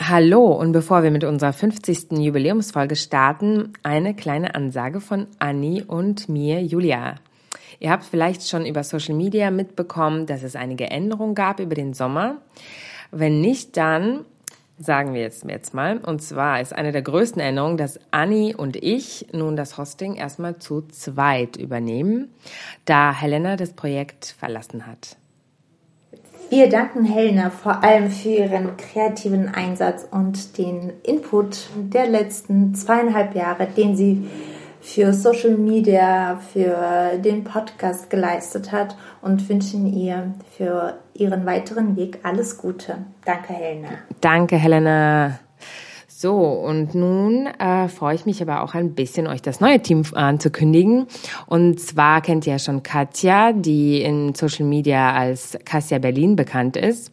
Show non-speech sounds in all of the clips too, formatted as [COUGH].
Hallo und bevor wir mit unserer 50. Jubiläumsfolge starten, eine kleine Ansage von Anni und mir, Julia. Ihr habt vielleicht schon über Social Media mitbekommen, dass es einige Änderungen gab über den Sommer. Wenn nicht, dann sagen wir jetzt, jetzt mal. Und zwar ist eine der größten Änderungen, dass Anni und ich nun das Hosting erstmal zu zweit übernehmen, da Helena das Projekt verlassen hat. Wir danken Helena vor allem für ihren kreativen Einsatz und den Input der letzten zweieinhalb Jahre, den sie für Social Media, für den Podcast geleistet hat und wünschen ihr für ihren weiteren Weg alles Gute. Danke, Helena. Danke, Helena. So, und nun äh, freue ich mich aber auch ein bisschen, euch das neue Team anzukündigen. Und zwar kennt ihr ja schon Katja, die in Social Media als Katja Berlin bekannt ist.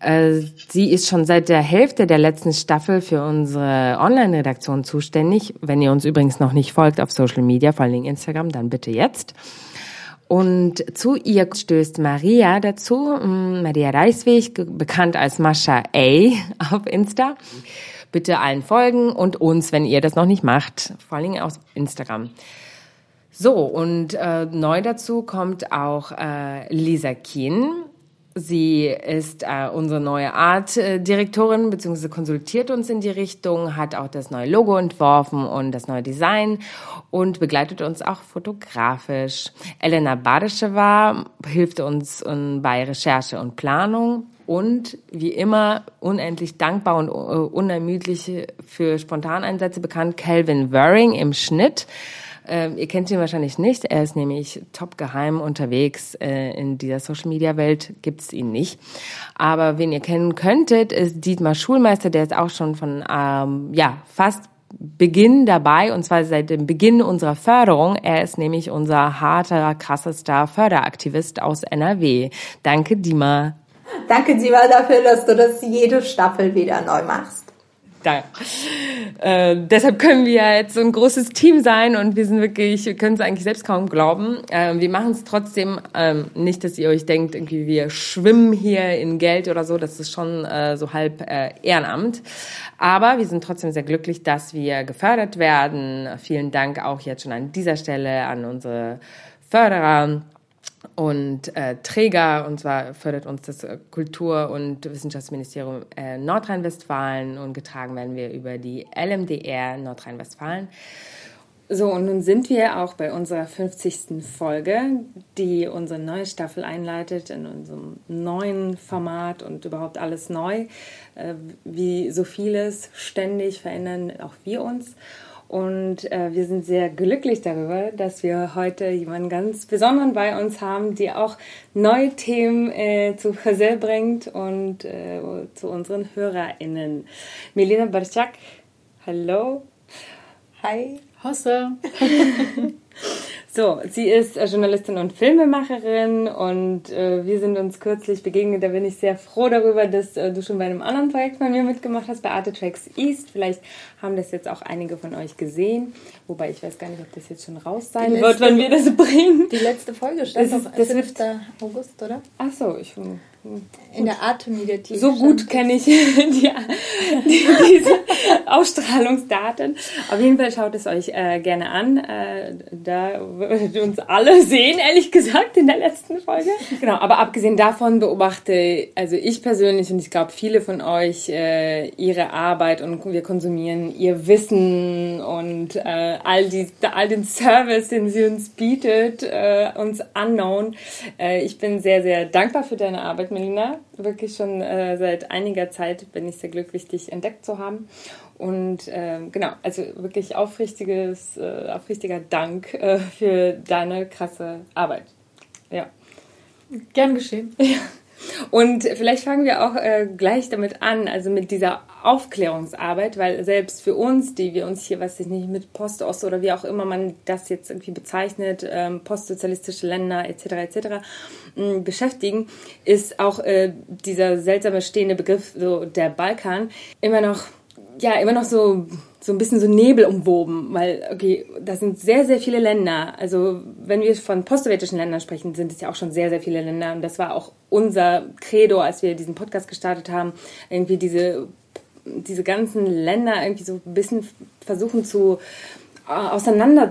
Äh, sie ist schon seit der Hälfte der letzten Staffel für unsere Online-Redaktion zuständig. Wenn ihr uns übrigens noch nicht folgt auf Social Media, vor allem Instagram, dann bitte jetzt. Und zu ihr stößt Maria dazu, Maria Reisweg, bekannt als Mascha A [LAUGHS] auf Insta. Bitte allen folgen und uns, wenn ihr das noch nicht macht, vor allen Dingen aus Instagram. So, und äh, neu dazu kommt auch äh, Lisa Kien. Sie ist äh, unsere neue Art-Direktorin, äh, beziehungsweise konsultiert uns in die Richtung, hat auch das neue Logo entworfen und das neue Design und begleitet uns auch fotografisch. Elena Badeschewa hilft uns um, bei Recherche und Planung und wie immer unendlich dankbar und äh, unermüdlich für Spontaneinsätze bekannt, Calvin Waring im Schnitt. Äh, ihr kennt ihn wahrscheinlich nicht. Er ist nämlich top geheim unterwegs. Äh, in dieser Social Media Welt gibt's ihn nicht. Aber wen ihr kennen könntet, ist Dietmar Schulmeister. Der ist auch schon von ähm, ja fast Beginn dabei und zwar seit dem Beginn unserer Förderung. Er ist nämlich unser harter, krassester Förderaktivist aus NRW. Danke, Dima. Danke, Siva, dafür, dass du das jede Staffel wieder neu machst. Da. Äh, deshalb können wir jetzt so ein großes Team sein und wir sind wirklich, wir können es eigentlich selbst kaum glauben. Äh, wir machen es trotzdem ähm, nicht, dass ihr euch denkt, irgendwie wir schwimmen hier in Geld oder so. Das ist schon äh, so halb äh, Ehrenamt. Aber wir sind trotzdem sehr glücklich, dass wir gefördert werden. Vielen Dank auch jetzt schon an dieser Stelle an unsere Förderer und äh, Träger, und zwar fördert uns das äh, Kultur- und Wissenschaftsministerium äh, Nordrhein-Westfalen und getragen werden wir über die LMDR Nordrhein-Westfalen. So, und nun sind wir auch bei unserer 50. Folge, die unsere neue Staffel einleitet, in unserem neuen Format und überhaupt alles neu. Äh, wie so vieles ständig verändern auch wir uns. Und äh, wir sind sehr glücklich darüber, dass wir heute jemanden ganz Besonderen bei uns haben, die auch neue Themen äh, zu Hörse bringt und äh, zu unseren HörerInnen. Melina Barczak, hallo. Hi. Hosse. [LAUGHS] So, sie ist äh, Journalistin und Filmemacherin und äh, wir sind uns kürzlich begegnet. Da bin ich sehr froh darüber, dass äh, du schon bei einem anderen Projekt von mir mitgemacht hast, bei Arte Tracks East. Vielleicht haben das jetzt auch einige von euch gesehen. Wobei ich weiß gar nicht, ob das jetzt schon raus sein letzte, wird, wenn wir das bringen. Die letzte Folge stand das, auf das 5. August, oder? Ach so, ich in der Arte-Mediathek. So gut kenne ich [LAUGHS] die, die, diese Ausstrahlungsdaten. Auf jeden Fall schaut es euch äh, gerne an. Äh, da würdet ihr uns alle sehen, ehrlich gesagt, in der letzten Folge. Genau, aber abgesehen davon beobachte also ich persönlich und ich glaube viele von euch äh, ihre Arbeit und wir konsumieren ihr Wissen und äh, all, die, all den Service, den sie uns bietet, äh, uns unknown. Äh, ich bin sehr, sehr dankbar für deine Arbeit Melina. Wirklich schon äh, seit einiger Zeit bin ich sehr glücklich, dich entdeckt zu haben. Und äh, genau, also wirklich aufrichtiges, äh, aufrichtiger Dank äh, für deine krasse Arbeit. Ja. Gern geschehen. Ja. Und vielleicht fangen wir auch äh, gleich damit an, also mit dieser Aufklärungsarbeit, weil selbst für uns, die wir uns hier, weiß ich nicht, mit Postost oder wie auch immer man das jetzt irgendwie bezeichnet, ähm, postsozialistische Länder etc. etc. Mh, beschäftigen, ist auch äh, dieser seltsame stehende Begriff so der Balkan immer noch ja immer noch so so ein bisschen so Nebel umwoben, weil, okay, das sind sehr, sehr viele Länder. Also, wenn wir von postsowjetischen Ländern sprechen, sind es ja auch schon sehr, sehr viele Länder. Und das war auch unser Credo, als wir diesen Podcast gestartet haben, irgendwie diese, diese ganzen Länder irgendwie so ein bisschen versuchen zu äh, auseinander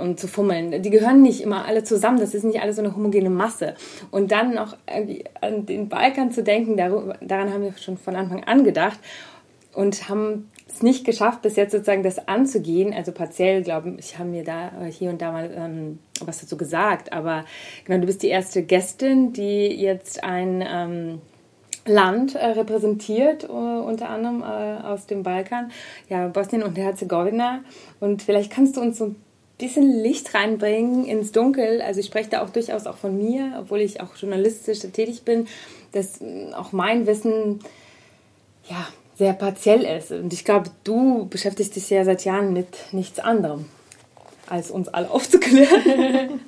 und zu fummeln. Die gehören nicht immer alle zusammen, das ist nicht alles so eine homogene Masse. Und dann noch an den Balkan zu denken, daran haben wir schon von Anfang an gedacht und haben es nicht geschafft, bis jetzt sozusagen das anzugehen. Also partiell, glaube ich, haben mir da äh, hier und da mal ähm, was dazu gesagt. Aber genau, du bist die erste Gästin, die jetzt ein ähm, Land äh, repräsentiert, uh, unter anderem äh, aus dem Balkan, ja, Bosnien und Herzegowina. Und vielleicht kannst du uns so ein bisschen Licht reinbringen ins Dunkel. Also ich spreche da auch durchaus auch von mir, obwohl ich auch journalistisch tätig bin, dass äh, auch mein Wissen ja sehr partiell ist. Und ich glaube, du beschäftigst dich ja seit Jahren mit nichts anderem, als uns alle [LAUGHS] aufzuklären.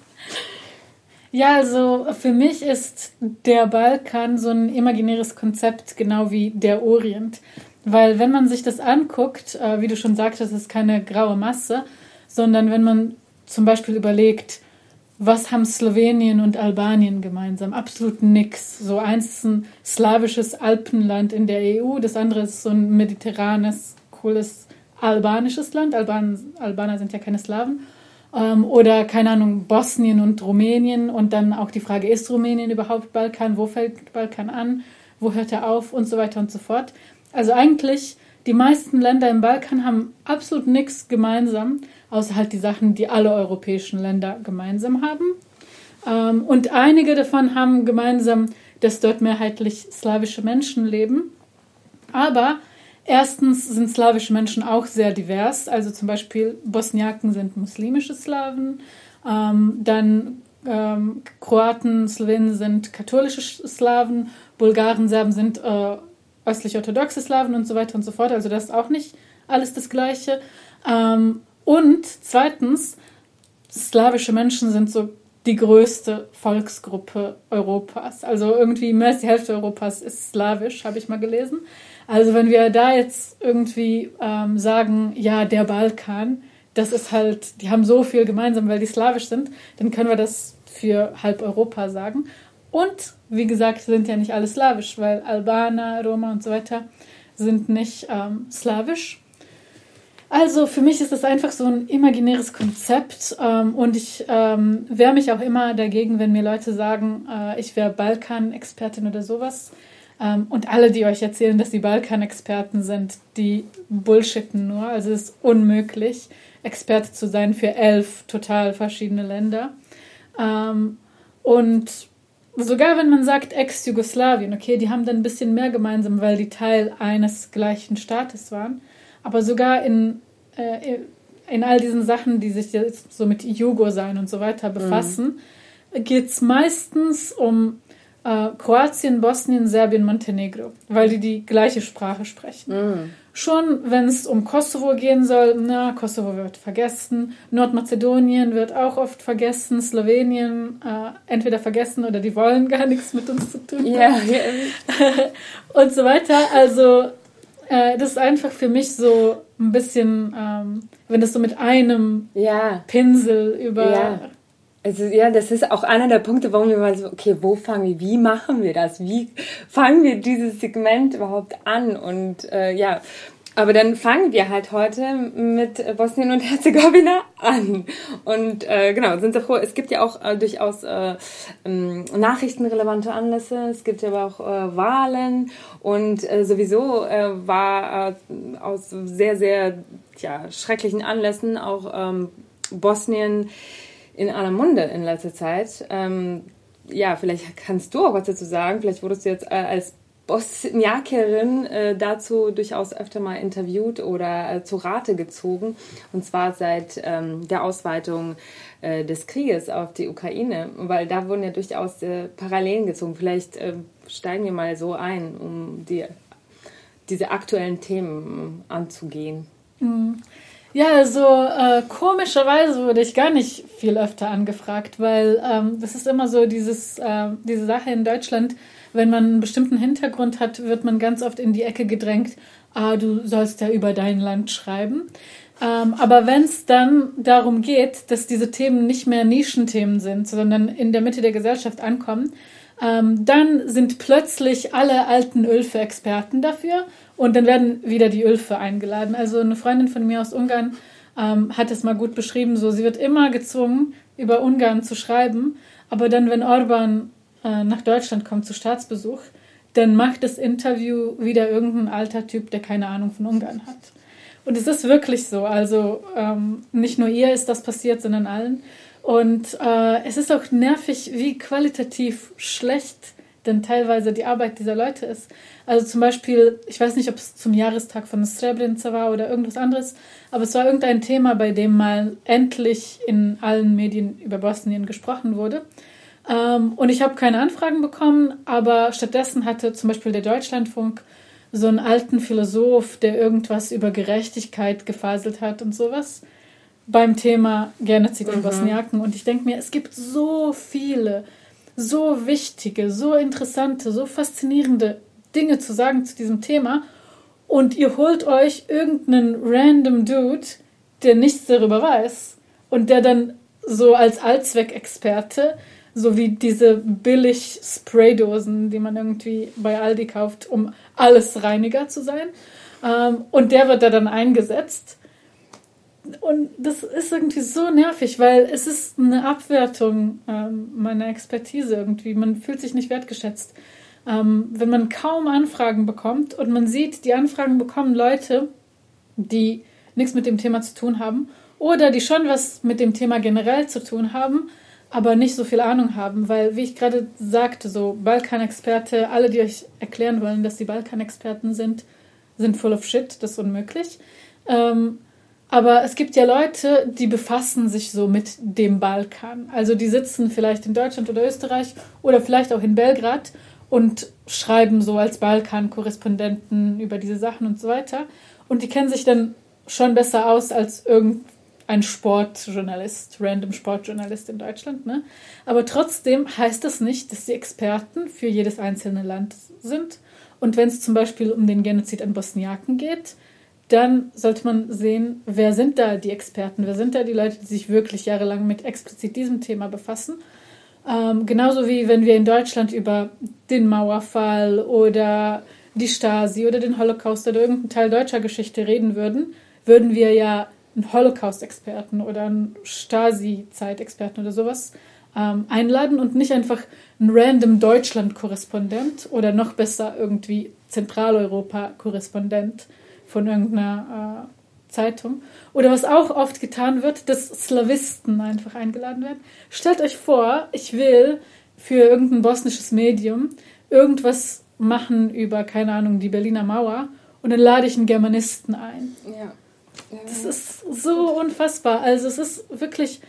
Ja, also für mich ist der Balkan so ein imaginäres Konzept, genau wie der Orient. Weil wenn man sich das anguckt, äh, wie du schon sagtest, ist keine graue Masse, sondern wenn man zum Beispiel überlegt, was haben Slowenien und Albanien gemeinsam? Absolut nix. So eins ist ein slawisches Alpenland in der EU, das andere ist so ein mediterranes, cooles albanisches Land. Alban, Albaner sind ja keine Slawen. Ähm, oder, keine Ahnung, Bosnien und Rumänien. Und dann auch die Frage, ist Rumänien überhaupt Balkan? Wo fällt Balkan an? Wo hört er auf? Und so weiter und so fort. Also eigentlich, die meisten Länder im Balkan haben absolut nichts gemeinsam außer halt die Sachen, die alle europäischen Länder gemeinsam haben. Ähm, und einige davon haben gemeinsam, dass dort mehrheitlich slawische Menschen leben. Aber erstens sind slawische Menschen auch sehr divers. Also zum Beispiel Bosniaken sind muslimische Slawen, ähm, dann ähm, Kroaten, Slowenen sind katholische Slawen, Bulgaren, Serben sind äh, östlich-orthodoxe Slawen und so weiter und so fort. Also das ist auch nicht alles das Gleiche. Ähm, und zweitens, slawische Menschen sind so die größte Volksgruppe Europas. Also irgendwie mehr als die Hälfte Europas ist slawisch, habe ich mal gelesen. Also wenn wir da jetzt irgendwie ähm, sagen, ja, der Balkan, das ist halt, die haben so viel gemeinsam, weil die slawisch sind, dann können wir das für halb Europa sagen. Und wie gesagt, sind ja nicht alle slawisch, weil Albaner, Roma und so weiter sind nicht ähm, slawisch. Also für mich ist das einfach so ein imaginäres Konzept ähm, und ich ähm, wehre mich auch immer dagegen, wenn mir Leute sagen, äh, ich wäre Balkan-Expertin oder sowas. Ähm, und alle, die euch erzählen, dass sie Balkan-Experten sind, die bullshitten nur. Also es ist unmöglich, Experte zu sein für elf total verschiedene Länder. Ähm, und sogar wenn man sagt Ex-Jugoslawien, okay, die haben dann ein bisschen mehr gemeinsam, weil die Teil eines gleichen Staates waren. Aber sogar in, äh, in all diesen Sachen, die sich jetzt so mit Jugo sein und so weiter befassen, mhm. geht es meistens um äh, Kroatien, Bosnien, Serbien, Montenegro, weil die die gleiche Sprache sprechen. Mhm. Schon wenn es um Kosovo gehen soll, na, Kosovo wird vergessen, Nordmazedonien wird auch oft vergessen, Slowenien äh, entweder vergessen oder die wollen gar nichts mit uns zu tun haben. Yeah, [LAUGHS] yeah. und so weiter. Also äh, das ist einfach für mich so ein bisschen, ähm, wenn das so mit einem ja. Pinsel über. Ja. Also ja, das ist auch einer der Punkte, warum wir mal so, okay, wo fangen wir, wie machen wir das? Wie fangen wir dieses Segment überhaupt an? Und äh, ja, aber dann fangen wir halt heute mit Bosnien und [LAUGHS] Herzegowina an. Und äh, genau, sind sehr froh. Es gibt ja auch äh, durchaus äh, ähm, nachrichtenrelevante Anlässe. Es gibt ja aber auch äh, Wahlen. Und äh, sowieso äh, war äh, aus sehr, sehr ja, schrecklichen Anlässen auch ähm, Bosnien in aller Munde in letzter Zeit. Ähm, ja, vielleicht kannst du auch was dazu sagen. Vielleicht wurdest du jetzt äh, als Bosniakerin äh, dazu durchaus öfter mal interviewt oder äh, zu Rate gezogen. Und zwar seit ähm, der Ausweitung äh, des Krieges auf die Ukraine, weil da wurden ja durchaus äh, Parallelen gezogen. Vielleicht äh, steigen wir mal so ein, um die, diese aktuellen Themen anzugehen. Mhm. Ja, also äh, komischerweise wurde ich gar nicht viel öfter angefragt, weil ähm, das ist immer so dieses, äh, diese Sache in Deutschland, wenn man einen bestimmten Hintergrund hat, wird man ganz oft in die Ecke gedrängt, ah, du sollst ja über dein Land schreiben. Ähm, aber wenn es dann darum geht, dass diese Themen nicht mehr Nischenthemen sind, sondern in der Mitte der Gesellschaft ankommen, ähm, dann sind plötzlich alle alten Ölfe-Experten dafür und dann werden wieder die Ölfe eingeladen. Also eine Freundin von mir aus Ungarn ähm, hat es mal gut beschrieben, so sie wird immer gezwungen, über Ungarn zu schreiben, aber dann, wenn Orban äh, nach Deutschland kommt zu Staatsbesuch, dann macht das Interview wieder irgendein alter Typ, der keine Ahnung von Ungarn hat. Und es ist wirklich so. Also ähm, nicht nur ihr ist das passiert, sondern allen. Und äh, es ist auch nervig, wie qualitativ schlecht denn teilweise die Arbeit dieser Leute ist. Also zum Beispiel, ich weiß nicht, ob es zum Jahrestag von Srebrenica war oder irgendwas anderes, aber es war irgendein Thema, bei dem mal endlich in allen Medien über Bosnien gesprochen wurde. Ähm, und ich habe keine Anfragen bekommen, aber stattdessen hatte zum Beispiel der Deutschlandfunk so einen alten Philosoph, der irgendwas über Gerechtigkeit gefaselt hat und sowas beim Thema Genozid in mhm. Bosniaken. Und ich denke mir, es gibt so viele, so wichtige, so interessante, so faszinierende Dinge zu sagen zu diesem Thema. Und ihr holt euch irgendeinen random Dude, der nichts darüber weiß und der dann so als Allzweckexperte so wie diese billig Spraydosen, die man irgendwie bei Aldi kauft, um alles Reiniger zu sein. Ähm, und der wird da dann eingesetzt. Und das ist irgendwie so nervig, weil es ist eine Abwertung ähm, meiner Expertise irgendwie. Man fühlt sich nicht wertgeschätzt. Ähm, wenn man kaum Anfragen bekommt und man sieht, die Anfragen bekommen Leute, die nichts mit dem Thema zu tun haben oder die schon was mit dem Thema generell zu tun haben, aber nicht so viel Ahnung haben, weil, wie ich gerade sagte, so Balkanexperte, alle, die euch erklären wollen, dass die Balkanexperten sind, sind full of shit, das ist unmöglich. Ähm, aber es gibt ja Leute, die befassen sich so mit dem Balkan. Also die sitzen vielleicht in Deutschland oder Österreich oder vielleicht auch in Belgrad und schreiben so als Balkan-Korrespondenten über diese Sachen und so weiter. Und die kennen sich dann schon besser aus als irgend ein Sportjournalist, random Sportjournalist in Deutschland. Ne? Aber trotzdem heißt das nicht, dass sie Experten für jedes einzelne Land sind. Und wenn es zum Beispiel um den Genozid an Bosniaken geht, dann sollte man sehen, wer sind da die Experten, wer sind da die Leute, die sich wirklich jahrelang mit explizit diesem Thema befassen. Ähm, genauso wie wenn wir in Deutschland über den Mauerfall oder die Stasi oder den Holocaust oder irgendeinen Teil deutscher Geschichte reden würden, würden wir ja einen Holocaust-Experten oder einen Stasi-Zeitexperten oder sowas ähm, einladen und nicht einfach einen random Deutschland-Korrespondent oder noch besser irgendwie Zentraleuropa-Korrespondent von irgendeiner äh, Zeitung. Oder was auch oft getan wird, dass Slawisten einfach eingeladen werden. Stellt euch vor, ich will für irgendein bosnisches Medium irgendwas machen über, keine Ahnung, die Berliner Mauer und dann lade ich einen Germanisten ein. Ja. Das ist so unfassbar. Also es ist wirklich,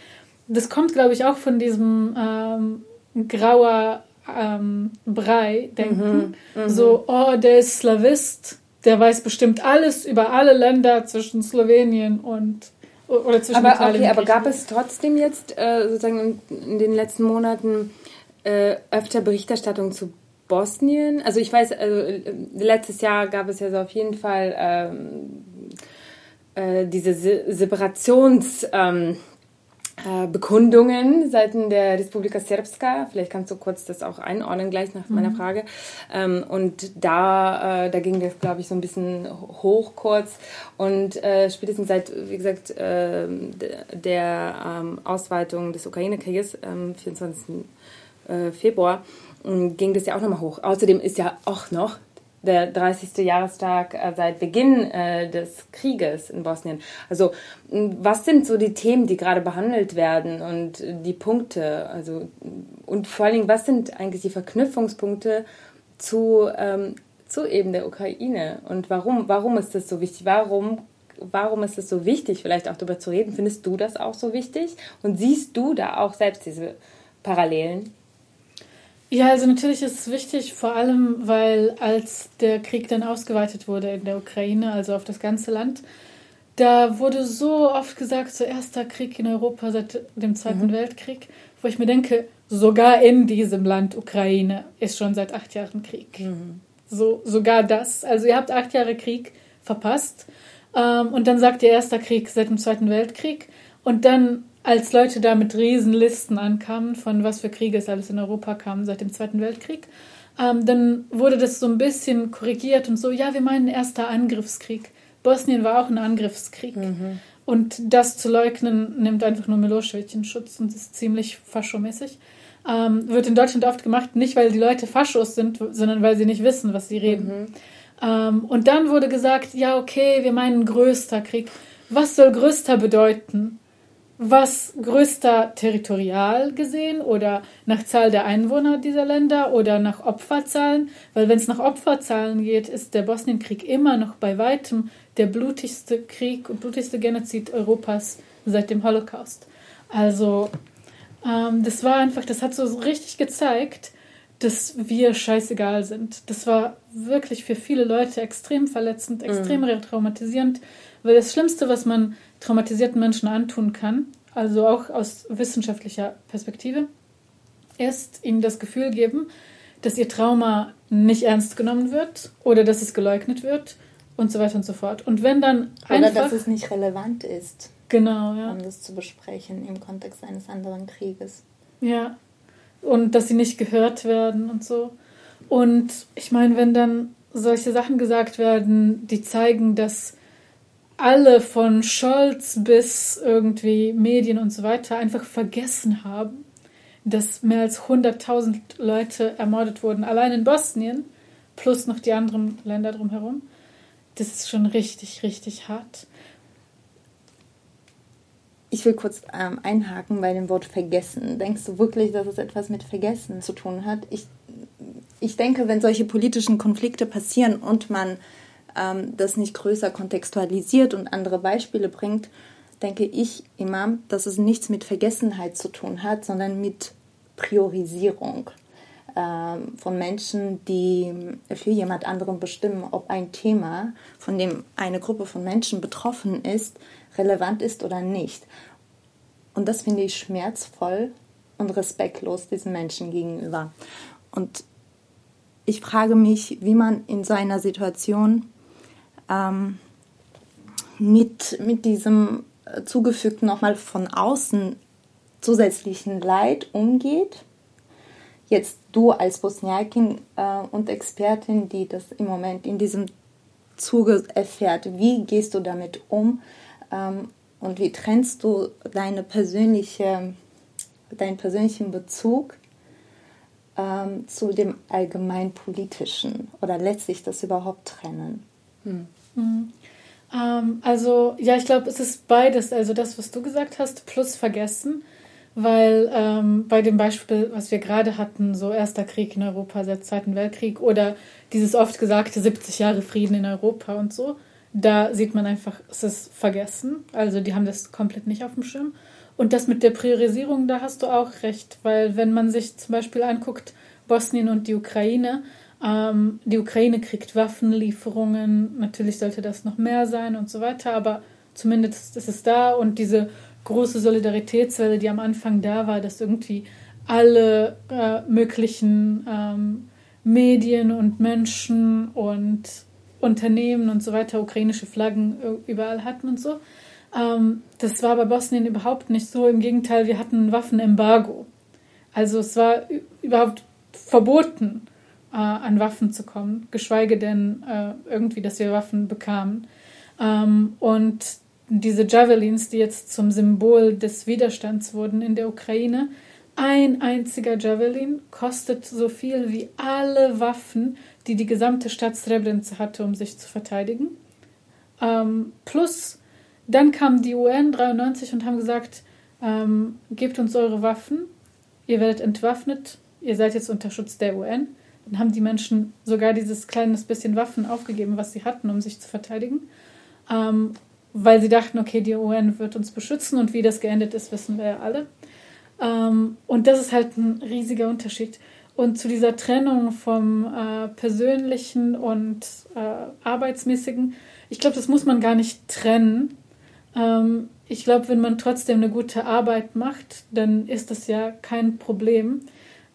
das kommt, glaube ich, auch von diesem ähm, grauer ähm, Brei-Denken. Mhm, mhm, so, oh, der ist Slavist, der weiß bestimmt alles über alle Länder zwischen Slowenien und oder zwischen aber, Italien okay, aber gab es trotzdem jetzt äh, sozusagen in, in, den letzten Monaten äh, öfter Berichterstattung zu Bosnien? Also ich weiß, also, letztes Jahr gab es ja so auf jeden Fall ähm, äh, diese Se Separationsbekundungen ähm, äh, seitens der Republika Srpska. Vielleicht kannst du kurz das auch einordnen gleich nach mhm. meiner Frage. Ähm, und da, äh, da ging das, glaube ich, so ein bisschen hoch kurz. Und äh, spätestens seit, wie gesagt, äh, der ähm, Ausweitung des Ukraine-Krieges am 24. Äh, Februar ging das ja auch nochmal hoch. Außerdem ist ja auch noch der 30. Jahrestag äh, seit Beginn äh, des Krieges in Bosnien. Also was sind so die Themen, die gerade behandelt werden und die Punkte? Also und vor allen Dingen, was sind eigentlich die Verknüpfungspunkte zu ähm, zu eben der Ukraine und warum, warum ist das so wichtig? Warum, warum ist es so wichtig, vielleicht auch darüber zu reden? Findest du das auch so wichtig? Und siehst du da auch selbst diese Parallelen? Ja, also natürlich ist es wichtig, vor allem weil als der Krieg dann ausgeweitet wurde in der Ukraine, also auf das ganze Land, da wurde so oft gesagt, so erster Krieg in Europa seit dem Zweiten mhm. Weltkrieg, wo ich mir denke, sogar in diesem Land Ukraine ist schon seit acht Jahren Krieg. Mhm. So, sogar das. Also ihr habt acht Jahre Krieg verpasst. Ähm, und dann sagt ihr erster Krieg seit dem Zweiten Weltkrieg. Und dann, als Leute da mit Riesenlisten ankamen, von was für Kriege es alles in Europa kam seit dem Zweiten Weltkrieg, ähm, dann wurde das so ein bisschen korrigiert und so, ja, wir meinen erster Angriffskrieg. Bosnien war auch ein Angriffskrieg. Mhm. Und das zu leugnen, nimmt einfach nur Milosevic in Schutz und ist ziemlich faschomäßig. Ähm, wird in Deutschland oft gemacht, nicht weil die Leute Faschos sind, sondern weil sie nicht wissen, was sie reden. Mhm. Ähm, und dann wurde gesagt, ja, okay, wir meinen größter Krieg. Was soll größter bedeuten? Was größter territorial gesehen oder nach Zahl der Einwohner dieser Länder oder nach Opferzahlen? Weil wenn es nach Opferzahlen geht, ist der Bosnienkrieg immer noch bei weitem der blutigste Krieg und blutigste Genozid Europas seit dem Holocaust. Also ähm, das war einfach, das hat so richtig gezeigt, dass wir scheißegal sind. Das war wirklich für viele Leute extrem verletzend, extrem mhm. traumatisierend, das Schlimmste, was man traumatisierten Menschen antun kann, also auch aus wissenschaftlicher Perspektive, ist ihnen das Gefühl geben, dass ihr Trauma nicht ernst genommen wird oder dass es geleugnet wird und so weiter und so fort. Und wenn dann einfach... Oder dass es nicht relevant ist. Genau, ja. Um das zu besprechen im Kontext eines anderen Krieges. Ja. Und dass sie nicht gehört werden und so. Und ich meine, wenn dann solche Sachen gesagt werden, die zeigen, dass alle von Scholz bis irgendwie Medien und so weiter einfach vergessen haben, dass mehr als 100.000 Leute ermordet wurden, allein in Bosnien, plus noch die anderen Länder drumherum das ist schon richtig, richtig hart. Ich will kurz ähm, einhaken bei dem Wort vergessen. Denkst du wirklich, dass es etwas mit Vergessen zu tun hat? Ich, ich denke, wenn solche politischen Konflikte passieren und man ähm, das nicht größer kontextualisiert und andere Beispiele bringt, denke ich immer, dass es nichts mit Vergessenheit zu tun hat, sondern mit Priorisierung. Ähm, von Menschen, die für jemand anderen bestimmen, ob ein Thema, von dem eine Gruppe von Menschen betroffen ist, relevant ist oder nicht. Und das finde ich schmerzvoll und respektlos diesen Menschen gegenüber. Und ich frage mich, wie man in so einer Situation ähm, mit, mit diesem zugefügten nochmal von außen zusätzlichen Leid umgeht Jetzt du als Bosniakin äh, und Expertin, die das im Moment in diesem Zuge erfährt, wie gehst du damit um ähm, und wie trennst du deine persönliche, deinen persönlichen Bezug ähm, zu dem allgemeinpolitischen oder letztlich das überhaupt trennen? Hm. Mhm. Ähm, also ja, ich glaube, es ist beides. Also das, was du gesagt hast, plus vergessen weil ähm, bei dem Beispiel, was wir gerade hatten, so erster Krieg in Europa seit Zweiten Weltkrieg oder dieses oft gesagte 70 Jahre Frieden in Europa und so, da sieht man einfach, es ist vergessen. Also die haben das komplett nicht auf dem Schirm. Und das mit der Priorisierung, da hast du auch recht, weil wenn man sich zum Beispiel anguckt, Bosnien und die Ukraine, ähm, die Ukraine kriegt Waffenlieferungen, natürlich sollte das noch mehr sein und so weiter, aber zumindest ist es da und diese große Solidaritätswelle, die am Anfang da war, dass irgendwie alle äh, möglichen ähm, Medien und Menschen und Unternehmen und so weiter ukrainische Flaggen überall hatten und so. Ähm, das war bei Bosnien überhaupt nicht so. Im Gegenteil, wir hatten ein Waffenembargo. Also es war überhaupt verboten, äh, an Waffen zu kommen, geschweige denn äh, irgendwie, dass wir Waffen bekamen. Ähm, und diese Javelins, die jetzt zum Symbol des Widerstands wurden in der Ukraine, ein einziger Javelin kostet so viel wie alle Waffen, die die gesamte Stadt Srebrenica hatte, um sich zu verteidigen. Ähm, plus, dann kam die UN 93 und haben gesagt, ähm, gebt uns eure Waffen, ihr werdet entwaffnet, ihr seid jetzt unter Schutz der UN. Haben die Menschen sogar dieses kleines bisschen Waffen aufgegeben, was sie hatten, um sich zu verteidigen. Ähm, weil sie dachten, okay, die UN wird uns beschützen und wie das geendet ist, wissen wir ja alle. Ähm, und das ist halt ein riesiger Unterschied. Und zu dieser Trennung vom äh, persönlichen und äh, arbeitsmäßigen, ich glaube, das muss man gar nicht trennen. Ähm, ich glaube, wenn man trotzdem eine gute Arbeit macht, dann ist das ja kein Problem,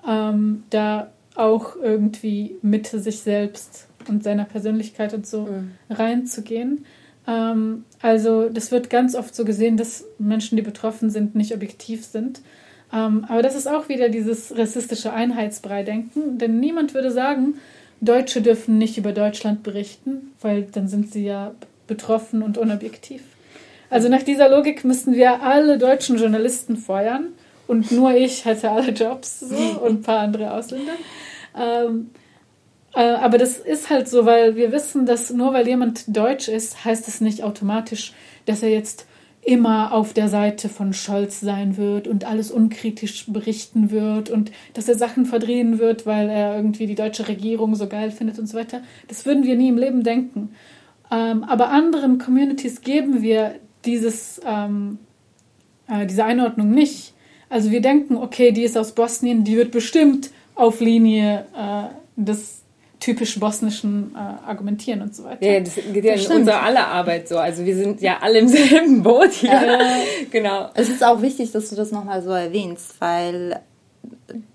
ähm, da auch irgendwie mit sich selbst und seiner Persönlichkeit und so mhm. reinzugehen. Ähm, also das wird ganz oft so gesehen, dass Menschen, die betroffen sind, nicht objektiv sind. Ähm, aber das ist auch wieder dieses rassistische Einheitsbrei-Denken, denn niemand würde sagen, Deutsche dürfen nicht über Deutschland berichten, weil dann sind sie ja betroffen und unobjektiv. Also nach dieser Logik müssten wir alle deutschen Journalisten feuern und nur ich hätte alle Jobs so, [LAUGHS] und ein paar andere Ausländer. Ähm, äh, aber das ist halt so, weil wir wissen, dass nur weil jemand deutsch ist, heißt es nicht automatisch, dass er jetzt immer auf der Seite von Scholz sein wird und alles unkritisch berichten wird und dass er Sachen verdrehen wird, weil er irgendwie die deutsche Regierung so geil findet und so weiter. Das würden wir nie im Leben denken. Ähm, aber anderen Communities geben wir dieses, ähm, äh, diese Einordnung nicht. Also wir denken, okay, die ist aus Bosnien, die wird bestimmt auf Linie äh, des typisch bosnischen äh, Argumentieren und so weiter. Ja, das geht ja das in unserer aller Arbeit so. Also wir sind ja alle im selben Boot hier. Ja. [LAUGHS] genau. Es ist auch wichtig, dass du das nochmal so erwähnst, weil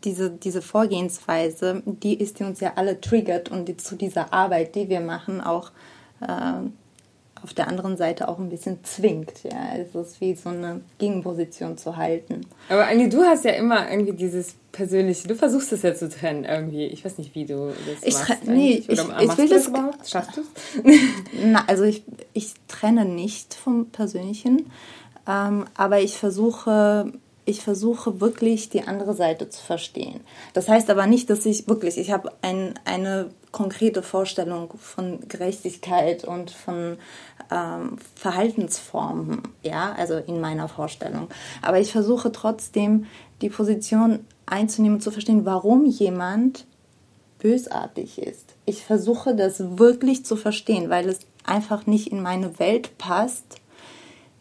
diese, diese Vorgehensweise, die ist, die uns ja alle triggert und die zu dieser Arbeit, die wir machen, auch äh, auf der anderen Seite auch ein bisschen zwingt. Ja, es ist wie so eine Gegenposition zu halten. Aber Anni, du hast ja immer irgendwie dieses persönliche. Du versuchst es ja zu trennen irgendwie. Ich weiß nicht, wie du das ich machst. Nee, ich, ich will das, überhaupt. Schaffst du? [LAUGHS] Na, also ich, ich trenne nicht vom Persönlichen, ähm, aber ich versuche ich versuche wirklich die andere Seite zu verstehen. Das heißt aber nicht, dass ich wirklich, ich habe ein, eine konkrete Vorstellung von Gerechtigkeit und von ähm, Verhaltensformen, ja, also in meiner Vorstellung. Aber ich versuche trotzdem die Position einzunehmen zu verstehen, warum jemand bösartig ist. Ich versuche das wirklich zu verstehen, weil es einfach nicht in meine Welt passt,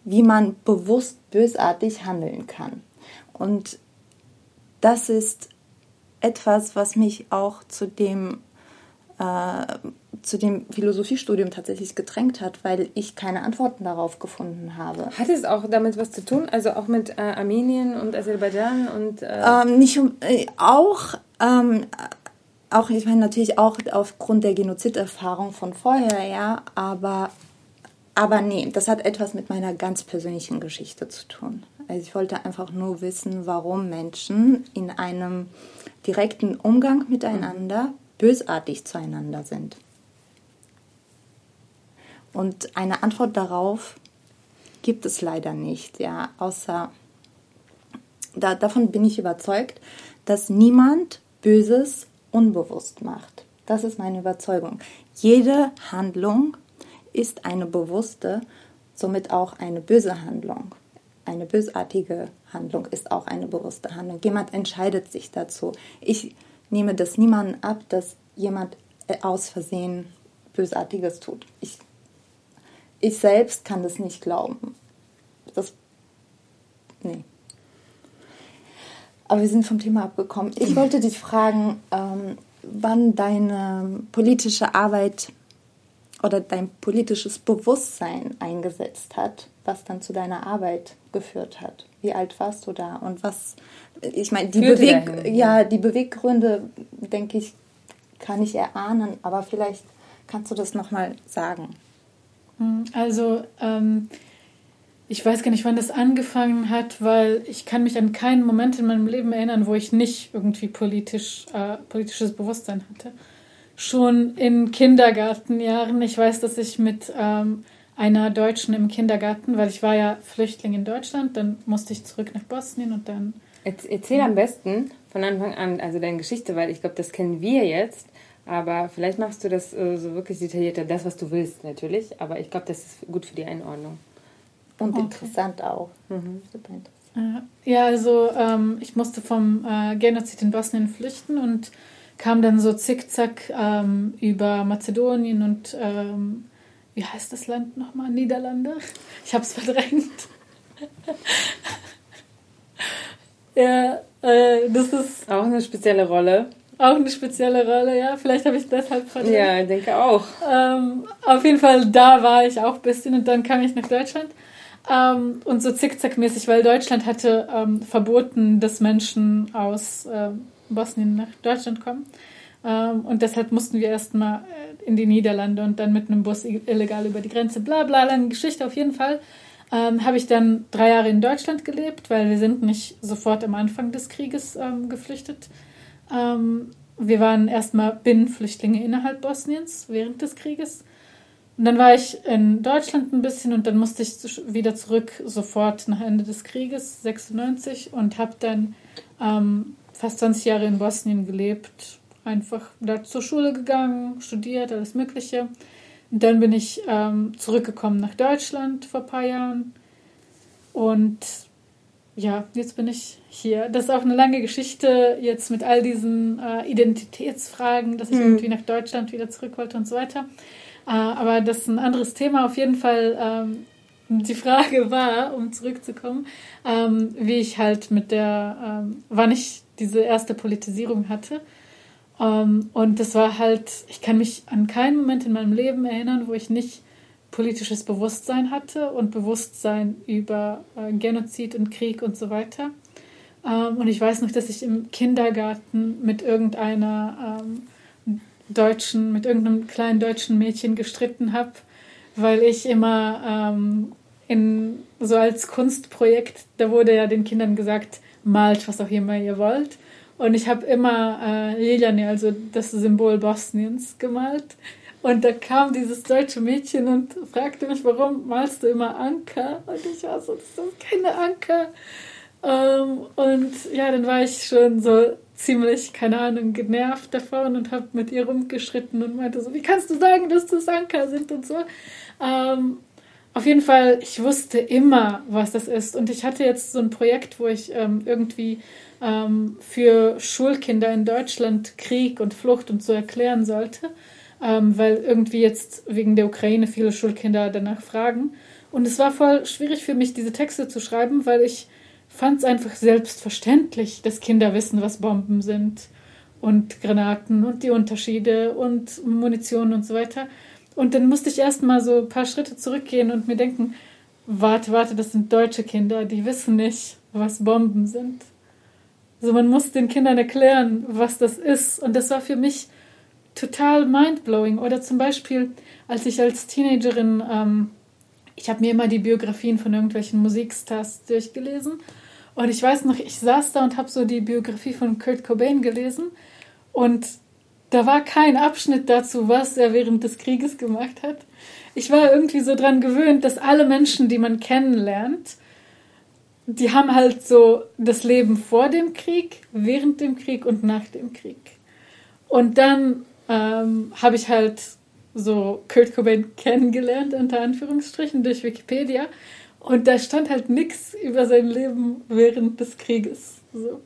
wie man bewusst bösartig handeln kann. Und das ist etwas, was mich auch zu dem, äh, zu dem Philosophiestudium tatsächlich gedrängt hat, weil ich keine Antworten darauf gefunden habe. Hat es auch damit was zu tun? Also auch mit äh, Armenien und Aserbaidschan und äh ähm, nicht um, äh, auch ähm, auch ich meine natürlich auch aufgrund der Genoziderfahrung von vorher, ja, aber aber nee, das hat etwas mit meiner ganz persönlichen Geschichte zu tun. Also ich wollte einfach nur wissen, warum Menschen in einem direkten Umgang miteinander bösartig zueinander sind. Und eine Antwort darauf gibt es leider nicht, ja, außer da, davon bin ich überzeugt, dass niemand Böses unbewusst macht. Das ist meine Überzeugung. Jede Handlung ist eine bewusste, somit auch eine böse Handlung eine bösartige Handlung ist auch eine bewusste Handlung. Jemand entscheidet sich dazu. Ich nehme das niemandem ab, dass jemand äh, aus Versehen Bösartiges tut. Ich, ich selbst kann das nicht glauben. Das, nee. Aber wir sind vom Thema abgekommen. Ich wollte dich fragen, ähm, wann deine politische Arbeit oder dein politisches Bewusstsein eingesetzt hat, was dann zu deiner Arbeit geführt hat. Wie alt warst du da und was? Ich meine, die, Beweg ja, die Beweggründe, denke ich, kann ich erahnen, aber vielleicht kannst du das nochmal sagen. Hm, also, ähm, ich weiß gar nicht, wann das angefangen hat, weil ich kann mich an keinen Moment in meinem Leben erinnern, wo ich nicht irgendwie politisch, äh, politisches Bewusstsein hatte. Schon in Kindergartenjahren. Ich weiß, dass ich mit ähm, einer Deutschen im Kindergarten, weil ich war ja Flüchtling in Deutschland, dann musste ich zurück nach Bosnien und dann. Erzähl am besten von Anfang an, also deine Geschichte, weil ich glaube, das kennen wir jetzt, aber vielleicht machst du das äh, so wirklich detaillierter, das, was du willst, natürlich, aber ich glaube, das ist gut für die Einordnung. Und okay. interessant auch. Mhm. Super interessant. Ja, also ähm, ich musste vom äh, Genozid in Bosnien flüchten und kam dann so zickzack ähm, über Mazedonien und ähm, wie heißt das Land nochmal? Niederlande? Ich habe es verdrängt. [LAUGHS] ja, äh, das ist. Auch eine spezielle Rolle. Auch eine spezielle Rolle, ja. Vielleicht habe ich deshalb verdrängt. Ja, ich denke auch. Ähm, auf jeden Fall, da war ich auch ein bisschen und dann kam ich nach Deutschland. Ähm, und so zickzackmäßig, weil Deutschland hatte ähm, verboten, dass Menschen aus ähm, Bosnien nach Deutschland kommen. Ähm, und deshalb mussten wir erstmal äh, in die Niederlande und dann mit einem Bus illegal über die Grenze. Bla bla, lange Geschichte auf jeden Fall. Ähm, habe ich dann drei Jahre in Deutschland gelebt, weil wir sind nicht sofort am Anfang des Krieges ähm, geflüchtet. Ähm, wir waren erstmal Binnenflüchtlinge innerhalb Bosniens während des Krieges. Und dann war ich in Deutschland ein bisschen und dann musste ich wieder zurück sofort nach Ende des Krieges, 96, und habe dann ähm, fast 20 Jahre in Bosnien gelebt. Einfach da zur Schule gegangen, studiert, alles Mögliche. Und dann bin ich ähm, zurückgekommen nach Deutschland vor ein paar Jahren. Und ja, jetzt bin ich hier. Das ist auch eine lange Geschichte jetzt mit all diesen äh, Identitätsfragen, dass ich mhm. irgendwie nach Deutschland wieder zurück wollte und so weiter. Äh, aber das ist ein anderes Thema. Auf jeden Fall, ähm, die Frage [LAUGHS] war, um zurückzukommen, ähm, wie ich halt mit der, ähm, wann ich diese erste Politisierung hatte. Um, und das war halt, ich kann mich an keinen Moment in meinem Leben erinnern, wo ich nicht politisches Bewusstsein hatte und Bewusstsein über äh, Genozid und Krieg und so weiter. Ähm, und ich weiß noch, dass ich im Kindergarten mit irgendeiner ähm, deutschen, mit irgendeinem kleinen deutschen Mädchen gestritten habe, weil ich immer ähm, in so als Kunstprojekt, da wurde ja den Kindern gesagt, malt was auch immer ihr wollt. Und ich habe immer äh, Liliane, also das Symbol Bosniens, gemalt. Und da kam dieses deutsche Mädchen und fragte mich, warum malst du immer Anker? Und ich war so, das sind keine Anker. Ähm, und ja, dann war ich schon so ziemlich, keine Ahnung, genervt davon und habe mit ihr rumgeschritten und meinte so, wie kannst du sagen, dass das Anker sind und so. Ähm, auf jeden Fall, ich wusste immer, was das ist. Und ich hatte jetzt so ein Projekt, wo ich ähm, irgendwie ähm, für Schulkinder in Deutschland Krieg und Flucht und so erklären sollte, ähm, weil irgendwie jetzt wegen der Ukraine viele Schulkinder danach fragen. Und es war voll schwierig für mich, diese Texte zu schreiben, weil ich fand es einfach selbstverständlich, dass Kinder wissen, was Bomben sind und Granaten und die Unterschiede und Munition und so weiter. Und dann musste ich erstmal so ein paar Schritte zurückgehen und mir denken, warte, warte, das sind deutsche Kinder, die wissen nicht, was Bomben sind. Also man muss den Kindern erklären, was das ist. Und das war für mich total mindblowing. Oder zum Beispiel, als ich als Teenagerin, ähm, ich habe mir immer die Biografien von irgendwelchen Musikstars durchgelesen. Und ich weiß noch, ich saß da und habe so die Biografie von Kurt Cobain gelesen. Und da war kein Abschnitt dazu, was er während des Krieges gemacht hat. Ich war irgendwie so dran gewöhnt, dass alle Menschen, die man kennenlernt, die haben halt so das Leben vor dem Krieg, während dem Krieg und nach dem Krieg. Und dann ähm, habe ich halt so Kurt Cobain kennengelernt, unter Anführungsstrichen, durch Wikipedia. Und da stand halt nichts über sein Leben während des Krieges. So.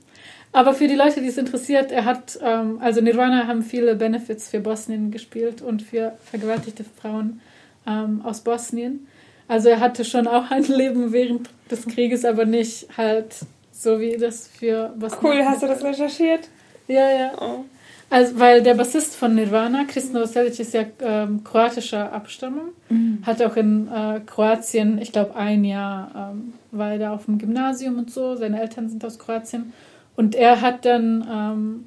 Aber für die Leute, die es interessiert, er hat, ähm, also Nirvana haben viele Benefits für Bosnien gespielt und für vergewaltigte Frauen ähm, aus Bosnien. Also er hatte schon auch ein [LAUGHS] Leben während des Krieges, aber nicht halt so wie das für was. Cool, hast du das recherchiert? Ja, ja. Oh. Also, weil der Bassist von Nirvana, Kristen Novoselic, ist ja ähm, kroatischer Abstammung. Mhm. Hat auch in äh, Kroatien, ich glaube, ein Jahr ähm, war er da auf dem Gymnasium und so. Seine Eltern sind aus Kroatien. Und er hat dann ähm,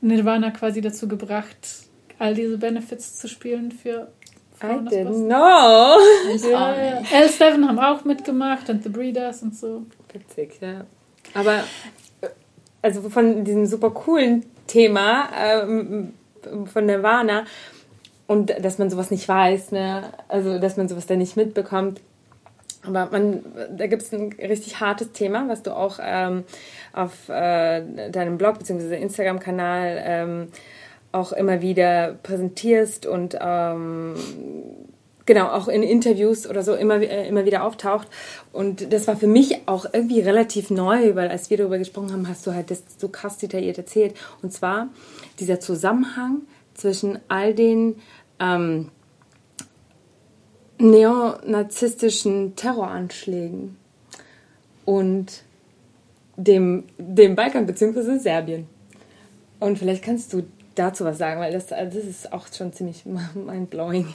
Nirvana quasi dazu gebracht, all diese Benefits zu spielen für I didn't know. Ja, ja. L7 haben auch mitgemacht und The Breeders und so. Witzig, ja. Aber also von diesem super coolen Thema ähm, von Nirvana und dass man sowas nicht weiß, ne? Also dass man sowas da nicht mitbekommt. Aber man, da gibt es ein richtig hartes Thema, was du auch ähm, auf äh, deinem Blog bzw. Instagram-Kanal ähm, auch immer wieder präsentierst und ähm, genau, auch in Interviews oder so immer, äh, immer wieder auftaucht. Und das war für mich auch irgendwie relativ neu, weil als wir darüber gesprochen haben, hast du halt das so krass detailliert erzählt. Und zwar dieser Zusammenhang zwischen all den ähm, neonazistischen Terroranschlägen und dem, dem Balkan bzw. Serbien. Und vielleicht kannst du dazu was sagen, weil das, also das ist auch schon ziemlich [LAUGHS] mind-blowing.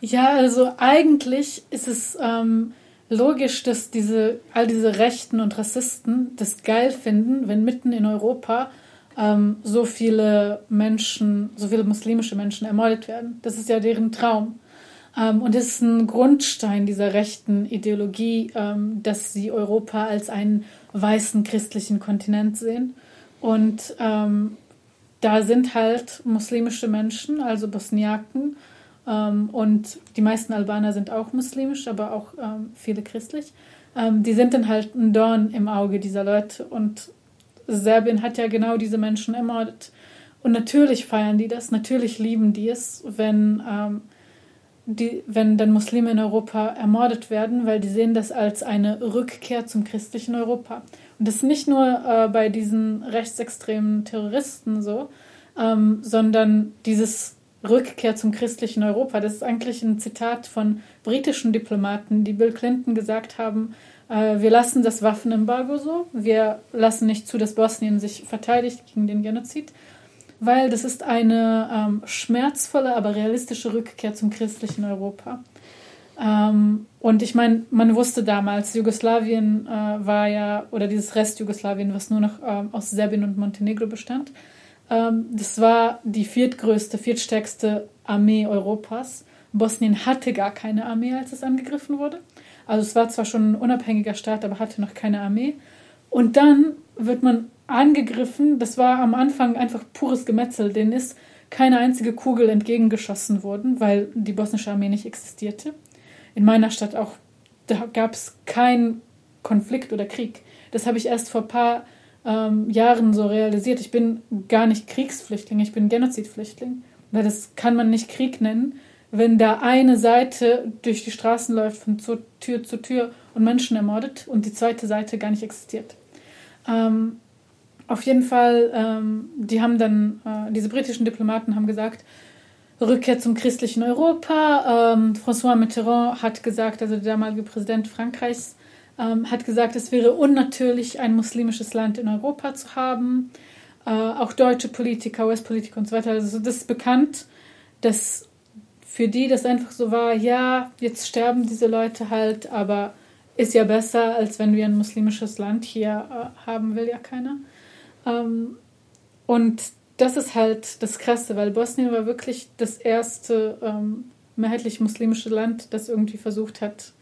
Ja, also eigentlich ist es ähm, logisch, dass diese, all diese Rechten und Rassisten das geil finden, wenn mitten in Europa ähm, so viele Menschen, so viele muslimische Menschen ermordet werden. Das ist ja deren Traum. Ähm, und es ist ein Grundstein dieser rechten Ideologie, ähm, dass sie Europa als einen weißen christlichen Kontinent sehen. Und ähm, da sind halt muslimische Menschen, also Bosniaken, ähm, und die meisten Albaner sind auch muslimisch, aber auch ähm, viele christlich. Ähm, die sind dann halt ein Dorn im Auge dieser Leute und Serbien hat ja genau diese Menschen ermordet. Und natürlich feiern die das, natürlich lieben die es, wenn, ähm, die, wenn dann Muslime in Europa ermordet werden, weil die sehen das als eine Rückkehr zum christlichen Europa. Das ist nicht nur äh, bei diesen rechtsextremen Terroristen so, ähm, sondern dieses Rückkehr zum christlichen Europa. Das ist eigentlich ein Zitat von britischen Diplomaten, die Bill Clinton gesagt haben, äh, wir lassen das Waffenembargo so, wir lassen nicht zu, dass Bosnien sich verteidigt gegen den Genozid, weil das ist eine ähm, schmerzvolle, aber realistische Rückkehr zum christlichen Europa. Ähm, und ich meine, man wusste damals, Jugoslawien äh, war ja, oder dieses Rest Jugoslawien, was nur noch ähm, aus Serbien und Montenegro bestand, ähm, das war die viertgrößte, viertstärkste Armee Europas. Bosnien hatte gar keine Armee, als es angegriffen wurde. Also es war zwar schon ein unabhängiger Staat, aber hatte noch keine Armee. Und dann wird man angegriffen. Das war am Anfang einfach pures Gemetzel. Denen ist keine einzige Kugel entgegengeschossen worden, weil die bosnische Armee nicht existierte. In meiner Stadt auch, da gab es keinen Konflikt oder Krieg. Das habe ich erst vor ein paar ähm, Jahren so realisiert. Ich bin gar nicht Kriegsflüchtling, ich bin Genozidflüchtling. Weil das kann man nicht Krieg nennen, wenn da eine Seite durch die Straßen läuft von Tür zu Tür und Menschen ermordet und die zweite Seite gar nicht existiert. Ähm, auf jeden Fall, ähm, die haben dann, äh, diese britischen Diplomaten haben gesagt, Rückkehr zum christlichen Europa. Ähm, François Mitterrand hat gesagt, also der damalige Präsident Frankreichs, ähm, hat gesagt, es wäre unnatürlich, ein muslimisches Land in Europa zu haben. Äh, auch deutsche Politiker, US-Politiker und so weiter. Also das ist bekannt, dass für die das einfach so war, ja, jetzt sterben diese Leute halt, aber ist ja besser, als wenn wir ein muslimisches Land hier äh, haben, will ja keiner. Ähm, und das ist halt das Krasse, weil Bosnien war wirklich das erste ähm, mehrheitlich muslimische Land, das irgendwie versucht hat,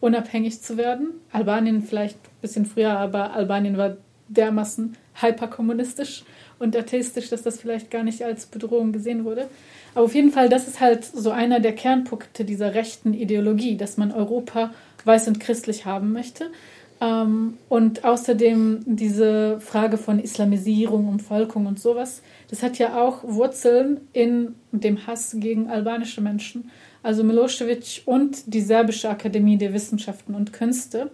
unabhängig zu werden. Albanien vielleicht ein bisschen früher, aber Albanien war dermaßen hyperkommunistisch und atheistisch, dass das vielleicht gar nicht als Bedrohung gesehen wurde. Aber auf jeden Fall, das ist halt so einer der Kernpunkte dieser rechten Ideologie, dass man Europa weiß und christlich haben möchte. Ähm, und außerdem diese Frage von Islamisierung, Umvolkung und sowas, das hat ja auch Wurzeln in dem Hass gegen albanische Menschen. Also Milosevic und die Serbische Akademie der Wissenschaften und Künste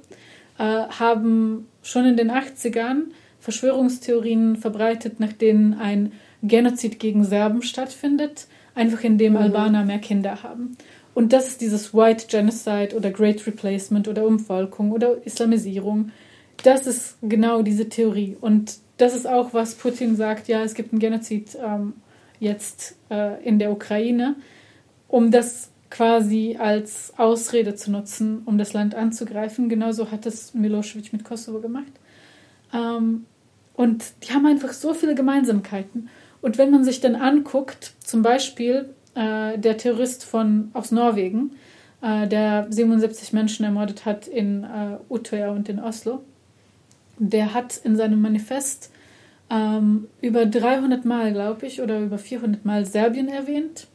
äh, haben schon in den 80ern Verschwörungstheorien verbreitet, nach denen ein Genozid gegen Serben stattfindet, einfach indem mhm. Albaner mehr Kinder haben. Und das ist dieses White Genocide oder Great Replacement oder Umvolkung oder Islamisierung. Das ist genau diese Theorie. Und das ist auch, was Putin sagt, ja, es gibt einen Genozid ähm, jetzt äh, in der Ukraine, um das quasi als Ausrede zu nutzen, um das Land anzugreifen. Genauso hat es Milosevic mit Kosovo gemacht. Ähm, und die haben einfach so viele Gemeinsamkeiten. Und wenn man sich dann anguckt, zum Beispiel äh, der Terrorist von, aus Norwegen, äh, der 77 Menschen ermordet hat in äh, Utøya und in Oslo, der hat in seinem Manifest ähm, über 300 Mal, glaube ich, oder über 400 Mal Serbien erwähnt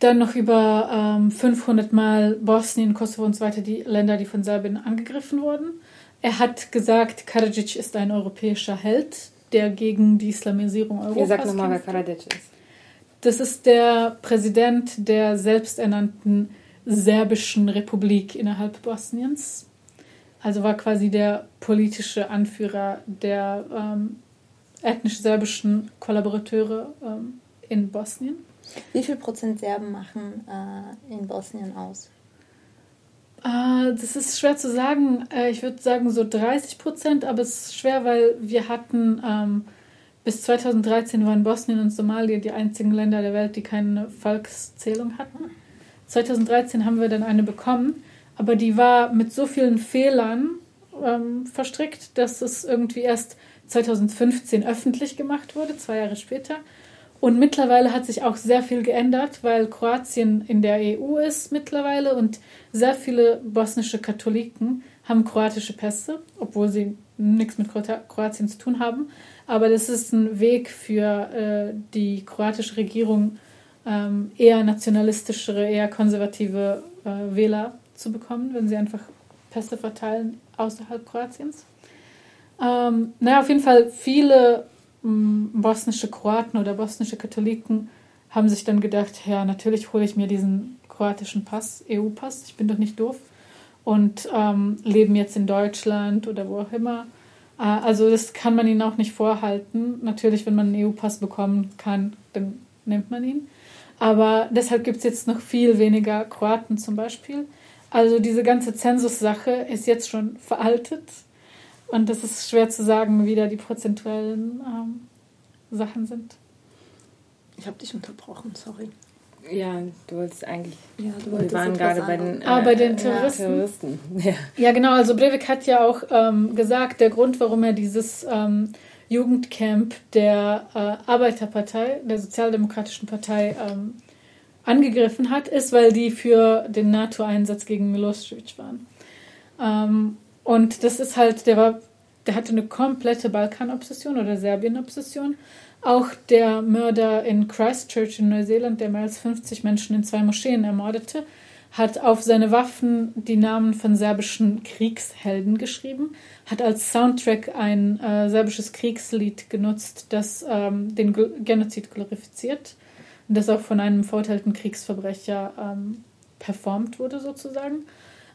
dann noch über ähm, 500 Mal Bosnien, Kosovo und so weiter, die Länder, die von Serbien angegriffen wurden. Er hat gesagt, Karadzic ist ein europäischer Held, der gegen die Islamisierung Europas Ihr sagt nochmal, wer Karadzic ist. Das ist der Präsident der selbsternannten serbischen Republik innerhalb Bosniens. Also war quasi der politische Anführer der ähm, ethnisch-serbischen Kollaborateure ähm, in Bosnien. Wie viel Prozent Serben machen äh, in Bosnien aus? Äh, das ist schwer zu sagen. Äh, ich würde sagen so 30 Prozent, aber es ist schwer, weil wir hatten ähm, bis 2013 waren Bosnien und Somalia die einzigen Länder der Welt, die keine Volkszählung hatten. 2013 haben wir dann eine bekommen, aber die war mit so vielen Fehlern ähm, verstrickt, dass es irgendwie erst 2015 öffentlich gemacht wurde, zwei Jahre später. Und mittlerweile hat sich auch sehr viel geändert, weil Kroatien in der EU ist mittlerweile und sehr viele bosnische Katholiken haben kroatische Pässe, obwohl sie nichts mit Kroatien zu tun haben. Aber das ist ein Weg für äh, die kroatische Regierung, ähm, eher nationalistischere, eher konservative äh, Wähler zu bekommen, wenn sie einfach Pässe verteilen außerhalb Kroatiens. Ähm, naja, auf jeden Fall viele ähm, bosnische Kroaten oder bosnische Katholiken haben sich dann gedacht, ja, natürlich hole ich mir diesen kroatischen Pass, EU-Pass, ich bin doch nicht doof und ähm, leben jetzt in Deutschland oder wo auch immer. Äh, also das kann man ihnen auch nicht vorhalten. Natürlich, wenn man einen EU-Pass bekommen kann, dann nimmt man ihn. Aber deshalb gibt es jetzt noch viel weniger Kroaten zum Beispiel. Also diese ganze Zensus-Sache ist jetzt schon veraltet. Und das ist schwer zu sagen, wie da die prozentuellen ähm, Sachen sind. Ich habe dich unterbrochen, sorry. Ja, du wolltest eigentlich. Ja, du wolltest wir waren gerade bei den, äh, ah, bei den Terroristen. Ja, Terroristen. [LAUGHS] Ja. ja. genau. Also Breivik hat ja auch ähm, gesagt, der Grund, warum er dieses ähm, Jugendcamp der äh, Arbeiterpartei, der Sozialdemokratischen Partei, ähm, angegriffen hat, ist, weil die für den NATO-Einsatz gegen Milosevic waren. Ähm, und das ist halt, der war, der hatte eine komplette Balkan-Obsession oder Serbien-Obsession. Auch der Mörder in Christchurch in Neuseeland, der mehr als 50 Menschen in zwei Moscheen ermordete, hat auf seine Waffen die Namen von serbischen Kriegshelden geschrieben, hat als Soundtrack ein äh, serbisches Kriegslied genutzt, das ähm, den Genozid glorifiziert und das auch von einem verurteilten Kriegsverbrecher ähm, performt wurde sozusagen.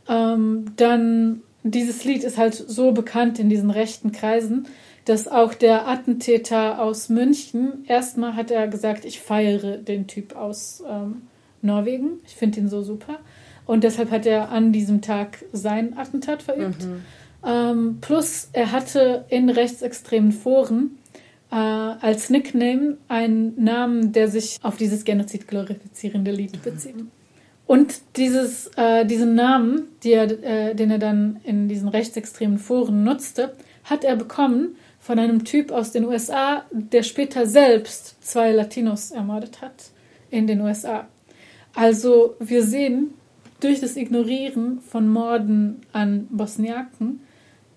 Ähm, dann dieses Lied ist halt so bekannt in diesen rechten Kreisen, dass auch der Attentäter aus München erstmal hat er gesagt, ich feiere den Typ aus ähm, Norwegen. Ich finde ihn so super. Und deshalb hat er an diesem Tag sein Attentat verübt. Mhm. Ähm, plus, er hatte in rechtsextremen Foren äh, als Nickname einen Namen, der sich auf dieses Genozid glorifizierende Lied bezieht. Und dieses, äh, diesen Namen, er, äh, den er dann in diesen rechtsextremen Foren nutzte, hat er bekommen von einem Typ aus den USA, der später selbst zwei Latinos ermordet hat in den USA. Also wir sehen, durch das Ignorieren von Morden an Bosniaken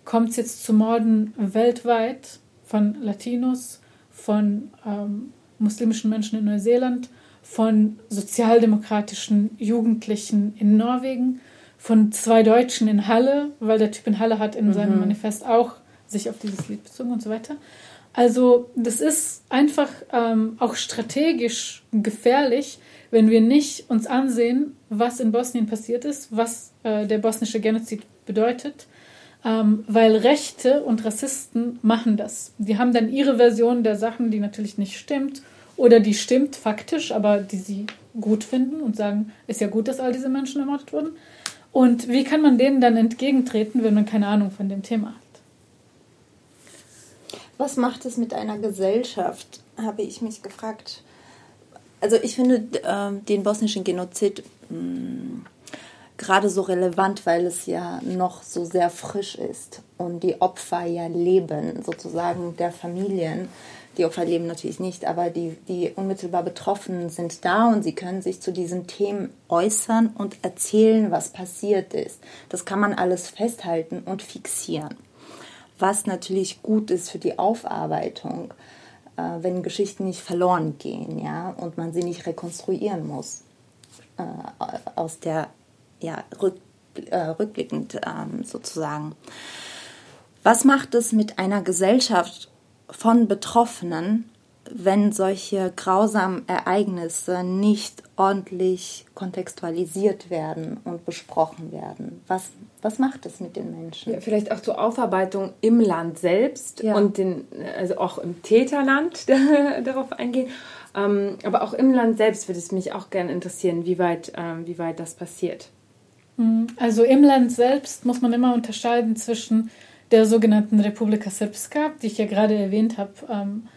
kommt es jetzt zu Morden weltweit von Latinos, von ähm, muslimischen Menschen in Neuseeland, von sozialdemokratischen Jugendlichen in Norwegen, von zwei Deutschen in Halle, weil der Typ in Halle hat in mhm. seinem Manifest auch sich auf dieses Lied bezogen und so weiter. Also das ist einfach ähm, auch strategisch gefährlich, wenn wir nicht uns ansehen, was in Bosnien passiert ist, was äh, der bosnische Genozid bedeutet, ähm, weil Rechte und Rassisten machen das. Die haben dann ihre Version der Sachen, die natürlich nicht stimmt oder die stimmt faktisch, aber die sie gut finden und sagen, ist ja gut, dass all diese Menschen ermordet wurden. Und wie kann man denen dann entgegentreten, wenn man keine Ahnung von dem Thema hat? Was macht es mit einer Gesellschaft, habe ich mich gefragt. Also ich finde äh, den bosnischen Genozid mm, gerade so relevant, weil es ja noch so sehr frisch ist und die Opfer ja leben, sozusagen der Familien die Opfer leben natürlich nicht, aber die, die unmittelbar Betroffenen sind da und sie können sich zu diesen Themen äußern und erzählen, was passiert ist. Das kann man alles festhalten und fixieren. Was natürlich gut ist für die Aufarbeitung, äh, wenn Geschichten nicht verloren gehen, ja, und man sie nicht rekonstruieren muss äh, aus der, ja, rück, äh, rückblickend ähm, sozusagen. Was macht es mit einer Gesellschaft von Betroffenen, wenn solche grausamen Ereignisse nicht ordentlich kontextualisiert werden und besprochen werden? Was, was macht es mit den Menschen? Ja, vielleicht auch zur Aufarbeitung im Land selbst ja. und den, also auch im Täterland [LAUGHS] darauf eingehen. Ähm, aber auch im Land selbst würde es mich auch gerne interessieren, wie weit, ähm, wie weit das passiert. Mhm. Also im Land selbst muss man immer unterscheiden zwischen der sogenannten Republika Srpska, die ich ja gerade erwähnt habe. Ähm,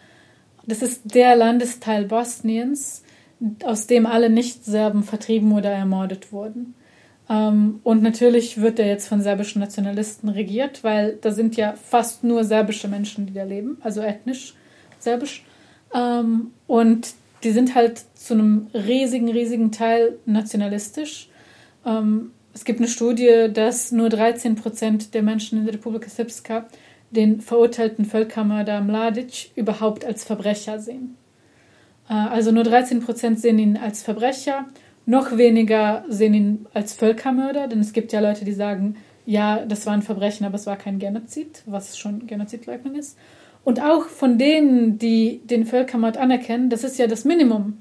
das ist der Landesteil Bosniens, aus dem alle Nicht-Serben vertrieben oder ermordet wurden. Ähm, und natürlich wird er jetzt von serbischen Nationalisten regiert, weil da sind ja fast nur serbische Menschen, die da leben, also ethnisch serbisch. Ähm, und die sind halt zu einem riesigen, riesigen Teil nationalistisch. Es gibt eine Studie, dass nur 13 Prozent der Menschen in der Republika Srpska den verurteilten Völkermörder Mladic überhaupt als Verbrecher sehen. Äh, also nur 13 Prozent sehen ihn als Verbrecher, noch weniger sehen ihn als Völkermörder, denn es gibt ja Leute, die sagen, ja, das war ein Verbrechen, aber es war kein Genozid, was schon Genozidleugnung ist. Und auch von denen, die den Völkermord anerkennen, das ist ja das Minimum.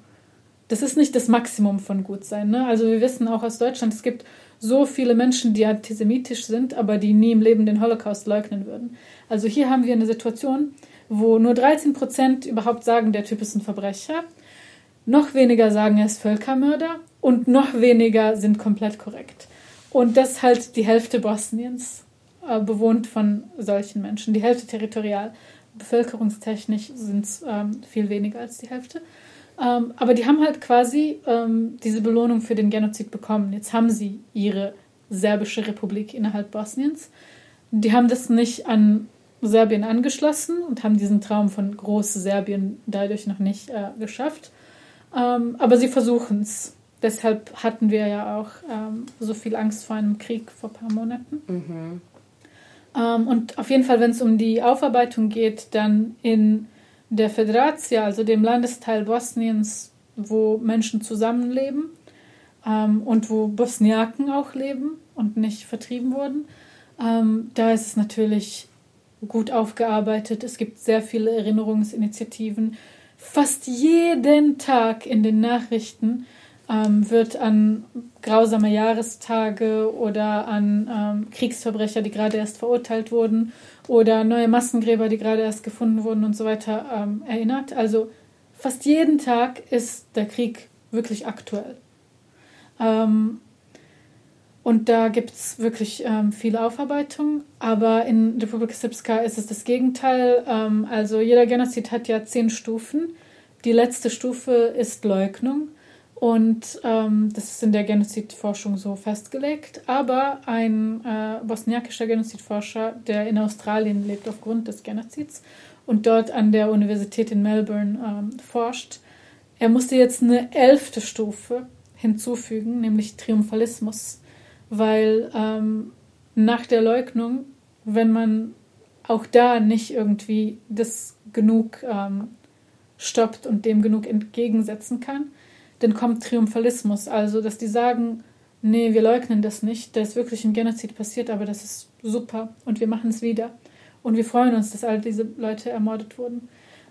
Das ist nicht das Maximum von Gutsein. Ne? Also wir wissen auch aus Deutschland, es gibt so viele Menschen, die antisemitisch sind, aber die nie im Leben den Holocaust leugnen würden. Also hier haben wir eine Situation, wo nur 13 Prozent überhaupt sagen, der Typ ist ein Verbrecher, noch weniger sagen, er ist Völkermörder und noch weniger sind komplett korrekt. Und das halt die Hälfte Bosniens äh, bewohnt von solchen Menschen, die Hälfte territorial. Bevölkerungstechnisch sind es ähm, viel weniger als die Hälfte. Ähm, aber die haben halt quasi ähm, diese Belohnung für den Genozid bekommen. Jetzt haben sie ihre serbische Republik innerhalb Bosniens. Die haben das nicht an Serbien angeschlossen und haben diesen Traum von Groß-Serbien dadurch noch nicht äh, geschafft. Ähm, aber sie versuchen es. Deshalb hatten wir ja auch ähm, so viel Angst vor einem Krieg vor ein paar Monaten. Mhm. Ähm, und auf jeden Fall, wenn es um die Aufarbeitung geht, dann in der Federatia, also dem Landesteil Bosniens, wo Menschen zusammenleben ähm, und wo Bosniaken auch leben und nicht vertrieben wurden. Ähm, da ist es natürlich gut aufgearbeitet. Es gibt sehr viele Erinnerungsinitiativen. Fast jeden Tag in den Nachrichten ähm, wird an grausame Jahrestage oder an ähm, Kriegsverbrecher, die gerade erst verurteilt wurden, oder neue Massengräber, die gerade erst gefunden wurden und so weiter, ähm, erinnert. Also fast jeden Tag ist der Krieg wirklich aktuell. Ähm, und da gibt es wirklich ähm, viele Aufarbeitung. Aber in Republika Srpska ist es das Gegenteil. Ähm, also jeder Genozid hat ja zehn Stufen. Die letzte Stufe ist Leugnung. Und ähm, das ist in der Genozidforschung so festgelegt. Aber ein äh, bosniakischer Genozidforscher, der in Australien lebt aufgrund des Genozids und dort an der Universität in Melbourne ähm, forscht, er musste jetzt eine elfte Stufe hinzufügen, nämlich Triumphalismus. Weil ähm, nach der Leugnung, wenn man auch da nicht irgendwie das genug ähm, stoppt und dem genug entgegensetzen kann, dann kommt Triumphalismus. Also, dass die sagen, nee, wir leugnen das nicht, da ist wirklich ein Genozid passiert, aber das ist super und wir machen es wieder. Und wir freuen uns, dass all diese Leute ermordet wurden.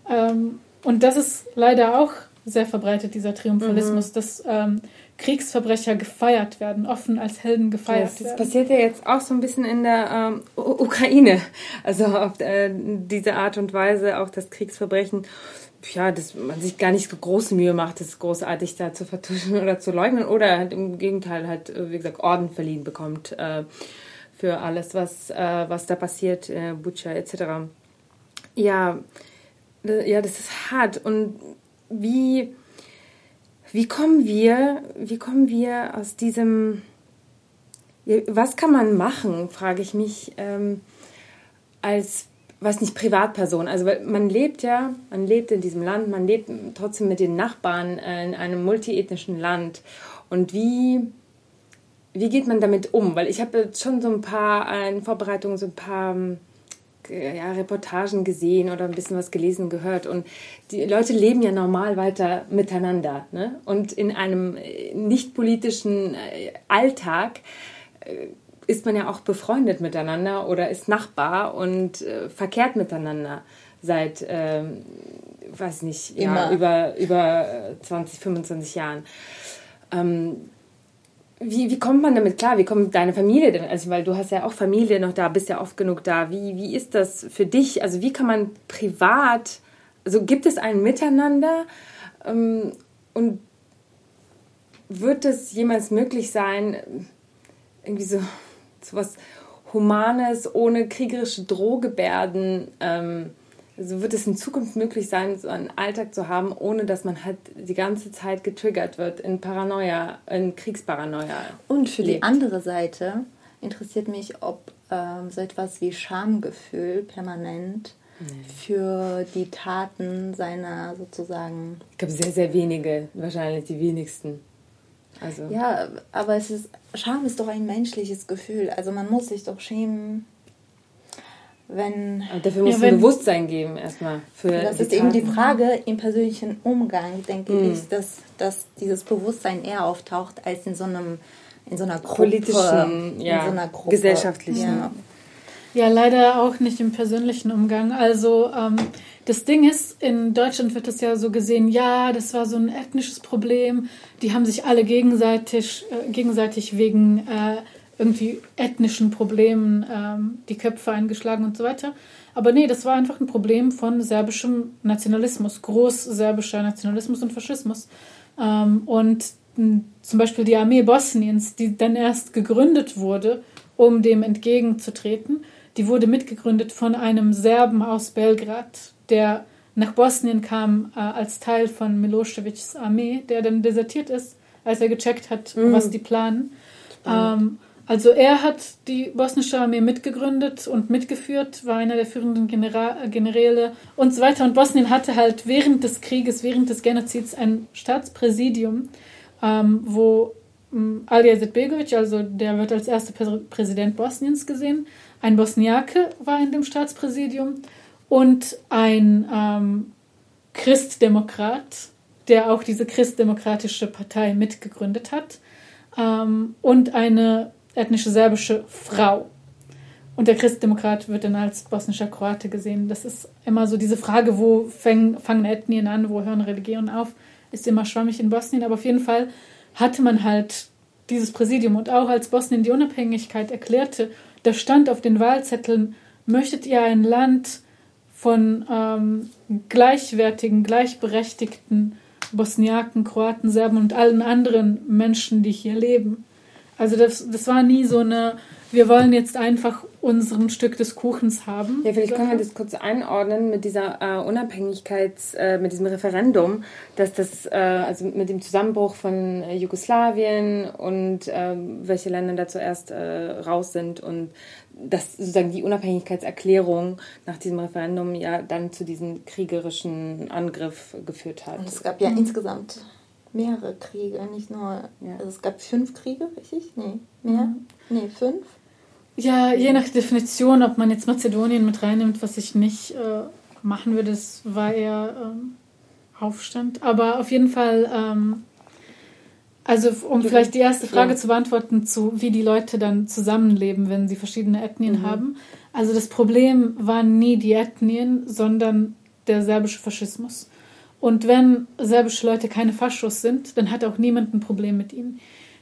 Ähm, und das ist leider auch sehr verbreitet, dieser Triumphalismus, mhm. dass ähm, Kriegsverbrecher gefeiert werden, offen als Helden gefeiert yes, werden. Das passiert ja jetzt auch so ein bisschen in der ähm, Ukraine. Also auf äh, diese Art und Weise auch das Kriegsverbrechen ja, dass man sich gar nicht so große Mühe macht, das großartig da zu vertuschen oder zu leugnen oder halt im Gegenteil halt, äh, wie gesagt, Orden verliehen bekommt äh, für alles, was, äh, was da passiert, äh, Butcher etc. Ja, ja, das ist hart. Und wie, wie kommen wir, wie kommen wir aus diesem, was kann man machen, frage ich mich, ähm, als was nicht Privatperson, also man lebt ja, man lebt in diesem Land, man lebt trotzdem mit den Nachbarn äh, in einem multiethnischen Land. Und wie, wie geht man damit um? Weil ich habe schon so ein paar äh, in Vorbereitung so ein paar äh, ja, Reportagen gesehen oder ein bisschen was gelesen, gehört. Und die Leute leben ja normal weiter miteinander. Ne? Und in einem nicht politischen Alltag ist man ja auch befreundet miteinander oder ist Nachbar und äh, verkehrt miteinander seit äh, weiß nicht, ja, über, über 20, äh, 25 Jahren. Ähm, wie, wie kommt man damit klar? Wie kommt deine Familie denn? Also, weil du hast ja auch Familie noch da, bist ja oft genug da. Wie, wie ist das für dich? Also, wie kann man privat, also gibt es ein Miteinander? Ähm, und wird es jemals möglich sein, irgendwie so, so was Humanes ohne kriegerische Drohgebärden ähm, also wird es in Zukunft möglich sein, so einen Alltag zu haben, ohne dass man halt die ganze Zeit getriggert wird in Paranoia, in Kriegsparanoia. Und für lebt. die andere Seite interessiert mich, ob ähm, so etwas wie Schamgefühl permanent nee. für die Taten seiner sozusagen. Ich glaube, sehr, sehr wenige, wahrscheinlich die wenigsten. Also. Ja, aber es ist, Scham ist doch ein menschliches Gefühl. Also man muss sich doch schämen wenn. Aber dafür muss ja, ein Bewusstsein geben, erstmal. Für das ist Taten. eben die Frage im persönlichen Umgang, denke mhm. ich, dass, dass dieses Bewusstsein eher auftaucht als in so einem in so einer Gruppe, politischen, ja, so einer Gruppe. gesellschaftlichen. Ja. Ja. leider auch nicht im persönlichen Umgang. Also ähm, das Ding ist, in Deutschland wird das ja so gesehen, ja, das war so ein ethnisches Problem. Die haben sich alle gegenseitig, äh, gegenseitig wegen äh, irgendwie ethnischen Problemen ähm, die Köpfe eingeschlagen und so weiter. Aber nee, das war einfach ein Problem von serbischem Nationalismus, großserbischer Nationalismus und Faschismus. Ähm, und zum Beispiel die Armee Bosniens, die dann erst gegründet wurde, um dem entgegenzutreten, die wurde mitgegründet von einem Serben aus Belgrad, der nach Bosnien kam äh, als Teil von Milosevics Armee, der dann desertiert ist, als er gecheckt hat, mhm. was die planen. Ähm, also er hat die bosnische Armee mitgegründet und mitgeführt, war einer der führenden Genera Generäle und so weiter. Und Bosnien hatte halt während des Krieges, während des Genozids ein Staatspräsidium, ähm, wo ähm, Alija Izetbegovic, also der wird als erster Präsident Bosniens gesehen, ein Bosniake war in dem Staatspräsidium und ein ähm, Christdemokrat, der auch diese christdemokratische Partei mitgegründet hat. Ähm, und eine ethnische serbische Frau. Und der Christdemokrat wird dann als bosnischer Kroate gesehen. Das ist immer so diese Frage, wo fäng, fangen Ethnien an, wo hören Religionen auf, ist immer schwammig in Bosnien. Aber auf jeden Fall hatte man halt dieses Präsidium und auch als Bosnien die Unabhängigkeit erklärte, da stand auf den Wahlzetteln, möchtet ihr ein Land von ähm, gleichwertigen, gleichberechtigten Bosniaken, Kroaten, Serben und allen anderen Menschen, die hier leben. Also das, das war nie so eine, wir wollen jetzt einfach unseren Stück des Kuchens haben. Ja, vielleicht können wir das kurz einordnen mit dieser äh, Unabhängigkeits, äh, mit diesem Referendum, dass das, äh, also mit dem Zusammenbruch von äh, Jugoslawien und ähm, welche Länder da zuerst äh, raus sind und dass sozusagen die Unabhängigkeitserklärung nach diesem Referendum ja dann zu diesem kriegerischen Angriff geführt hat. Und es gab ja mhm. insgesamt mehrere Kriege, nicht nur. Ja. Also es gab fünf Kriege, richtig? Nee, mehr? Mhm. Nee, fünf? Ja, je nach Definition, ob man jetzt Mazedonien mit reinnimmt, was ich nicht äh, machen würde, das war eher ähm, Aufstand. Aber auf jeden Fall, ähm, also um vielleicht die erste Frage ja. zu beantworten, zu wie die Leute dann zusammenleben, wenn sie verschiedene Ethnien mhm. haben. Also das Problem waren nie die Ethnien, sondern der serbische Faschismus. Und wenn serbische Leute keine Faschos sind, dann hat auch niemand ein Problem mit ihnen.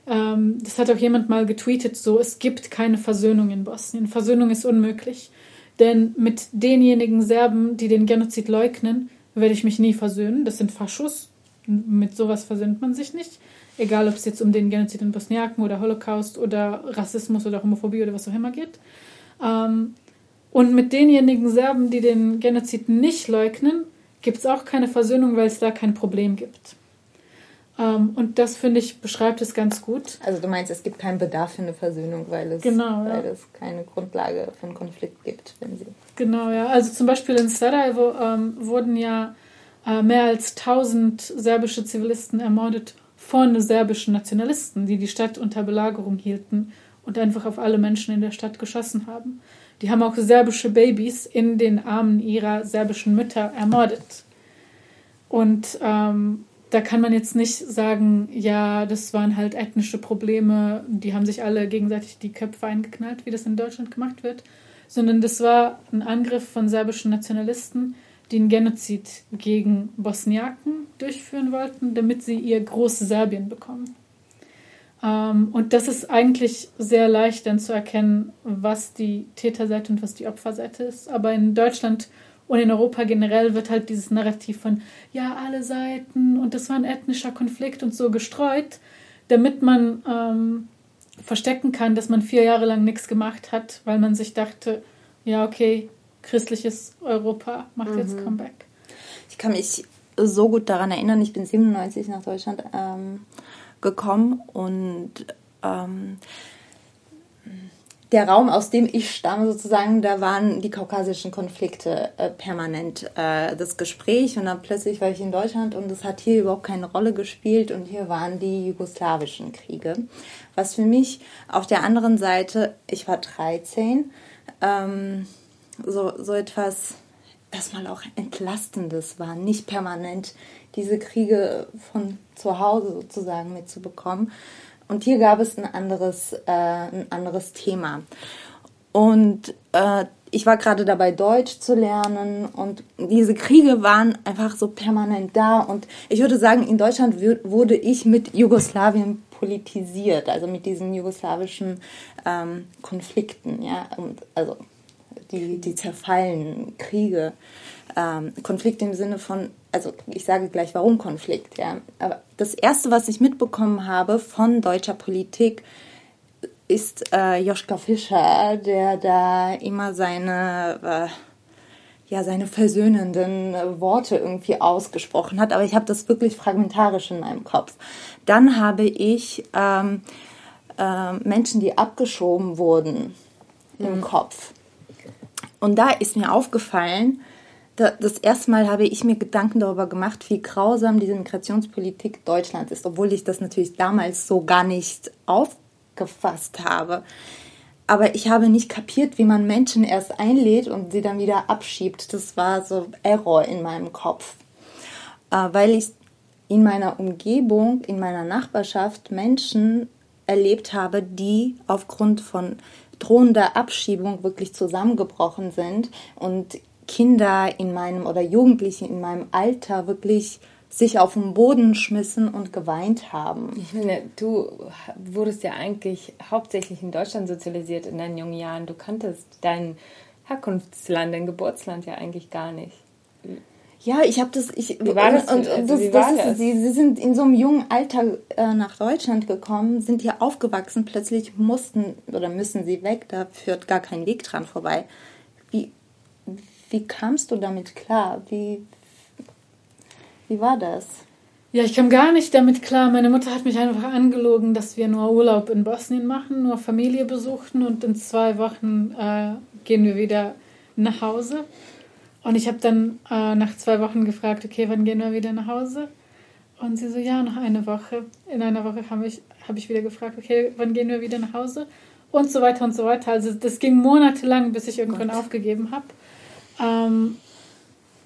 Ähm, das hat auch jemand mal getweetet, so, es gibt keine Versöhnung in Bosnien. Versöhnung ist unmöglich. Denn mit denjenigen Serben, die den Genozid leugnen, werde ich mich nie versöhnen. Das sind Faschos. Mit sowas versöhnt man sich nicht. Egal, ob es jetzt um den Genozid in Bosniaken oder Holocaust oder Rassismus oder Homophobie oder was auch immer geht. Ähm, und mit denjenigen Serben, die den Genozid nicht leugnen, gibt es auch keine Versöhnung, weil es da kein Problem gibt. Ähm, und das, finde ich, beschreibt es ganz gut. Also du meinst, es gibt keinen Bedarf für eine Versöhnung, weil es, genau, weil ja. es keine Grundlage für einen Konflikt gibt, wenn sie. Genau, ja. Also zum Beispiel in Sarajevo ähm, wurden ja äh, mehr als 1000 serbische Zivilisten ermordet von serbischen Nationalisten, die die Stadt unter Belagerung hielten und einfach auf alle Menschen in der Stadt geschossen haben. Die haben auch serbische Babys in den Armen ihrer serbischen Mütter ermordet. Und ähm, da kann man jetzt nicht sagen, ja, das waren halt ethnische Probleme, die haben sich alle gegenseitig die Köpfe eingeknallt, wie das in Deutschland gemacht wird, sondern das war ein Angriff von serbischen Nationalisten, die einen Genozid gegen Bosniaken durchführen wollten, damit sie ihr Groß-Serbien bekommen. Ähm, und das ist eigentlich sehr leicht dann zu erkennen, was die Täterseite und was die Opferseite ist. Aber in Deutschland und in Europa generell wird halt dieses Narrativ von, ja, alle Seiten und das war ein ethnischer Konflikt und so gestreut, damit man ähm, verstecken kann, dass man vier Jahre lang nichts gemacht hat, weil man sich dachte, ja, okay, christliches Europa macht mhm. jetzt Comeback. Ich kann mich so gut daran erinnern, ich bin 97 nach Deutschland ähm, gekommen und ähm, der Raum, aus dem ich stamme, sozusagen, da waren die kaukasischen Konflikte äh, permanent äh, das Gespräch. Und dann plötzlich war ich in Deutschland und es hat hier überhaupt keine Rolle gespielt. Und hier waren die jugoslawischen Kriege. Was für mich auf der anderen Seite, ich war 13, ähm, so, so etwas erstmal auch Entlastendes war, nicht permanent diese Kriege von zu Hause sozusagen mitzubekommen. Und hier gab es ein anderes, äh, ein anderes Thema. Und äh, ich war gerade dabei, Deutsch zu lernen und diese Kriege waren einfach so permanent da. Und ich würde sagen, in Deutschland wurde ich mit Jugoslawien politisiert, also mit diesen jugoslawischen ähm, Konflikten, ja, und also die, die zerfallen Kriege, ähm, Konflikte im Sinne von, also ich sage gleich, warum Konflikt, ja. Aber das erste, was ich mitbekommen habe von deutscher Politik, ist äh, Joschka Fischer, der da immer seine, äh, ja, seine versöhnenden Worte irgendwie ausgesprochen hat. Aber ich habe das wirklich fragmentarisch in meinem Kopf. Dann habe ich ähm, äh, Menschen, die abgeschoben wurden, mhm. im Kopf. Und da ist mir aufgefallen, das erste Mal habe ich mir Gedanken darüber gemacht, wie grausam diese Migrationspolitik Deutschlands ist, obwohl ich das natürlich damals so gar nicht aufgefasst habe. Aber ich habe nicht kapiert, wie man Menschen erst einlädt und sie dann wieder abschiebt. Das war so Error in meinem Kopf. Äh, weil ich in meiner Umgebung, in meiner Nachbarschaft Menschen erlebt habe, die aufgrund von drohender Abschiebung wirklich zusammengebrochen sind und Kinder in meinem oder Jugendliche in meinem Alter wirklich sich auf den Boden schmissen und geweint haben. Ich finde, du wurdest ja eigentlich hauptsächlich in Deutschland sozialisiert in deinen jungen Jahren. Du kanntest dein Herkunftsland, dein Geburtsland ja eigentlich gar nicht. Ja, ich habe das. Ich, wie war das? Und, und also, das, das ist, das? Sie, sie sind in so einem jungen Alter äh, nach Deutschland gekommen, sind hier aufgewachsen. Plötzlich mussten oder müssen sie weg. Da führt gar kein Weg dran vorbei. Wie, kamst du damit klar? Wie, wie war das? Ja, ich kam gar nicht damit klar. Meine Mutter hat mich einfach angelogen, dass wir nur Urlaub in Bosnien machen, nur Familie besuchten und in zwei Wochen äh, gehen wir wieder nach Hause. Und ich habe dann äh, nach zwei Wochen gefragt, okay, wann gehen wir wieder nach Hause? Und sie so, ja, noch eine Woche. In einer Woche habe ich, hab ich wieder gefragt, okay, wann gehen wir wieder nach Hause? Und so weiter und so weiter. Also das ging monatelang, bis ich irgendwann Gott. aufgegeben habe. Ähm,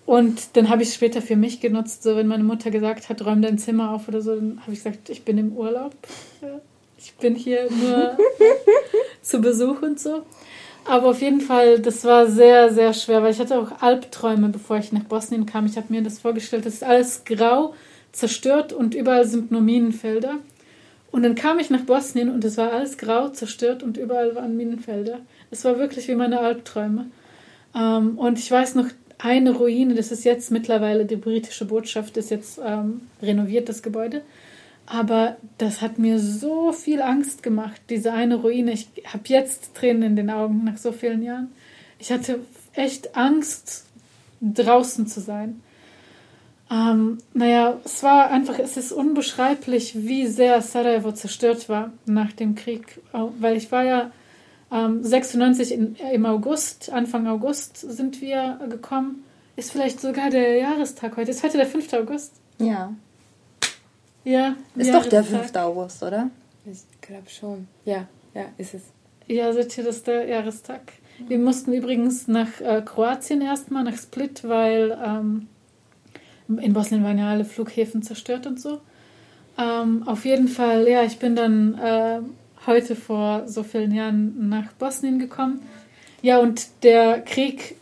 und dann habe ich es später für mich genutzt, so wenn meine Mutter gesagt hat, räum dein Zimmer auf oder so, dann habe ich gesagt, ich bin im Urlaub. Ich bin hier nur [LAUGHS] zu Besuch und so. Aber auf jeden Fall, das war sehr, sehr schwer, weil ich hatte auch Albträume, bevor ich nach Bosnien kam. Ich habe mir das vorgestellt, das ist alles grau, zerstört und überall sind nur Minenfelder. Und dann kam ich nach Bosnien und es war alles grau, zerstört und überall waren Minenfelder. Es war wirklich wie meine Albträume. Ähm, und ich weiß noch, eine Ruine, das ist jetzt mittlerweile die britische Botschaft, ist jetzt ähm, renoviert, das Gebäude. Aber das hat mir so viel Angst gemacht, diese eine Ruine. Ich habe jetzt Tränen in den Augen nach so vielen Jahren. Ich hatte echt Angst, draußen zu sein. Ähm, naja, es war einfach, es ist unbeschreiblich, wie sehr Sarajevo zerstört war nach dem Krieg. Weil ich war ja ähm, 96 in, im August, Anfang August sind wir gekommen. Ist vielleicht sogar der Jahrestag heute. Ist heute der 5. August? Ja. Ja. Ist Jahrestag. doch der 5. August, oder? Ich glaube schon. Ja, ja, ist es. Ja, seht ihr, das ist der Jahrestag. Wir mussten übrigens nach äh, Kroatien erstmal, nach Split, weil ähm, in Bosnien waren ja alle Flughäfen zerstört und so. Ähm, auf jeden Fall, ja, ich bin dann äh, heute vor so vielen Jahren nach Bosnien gekommen. Ja, und der Krieg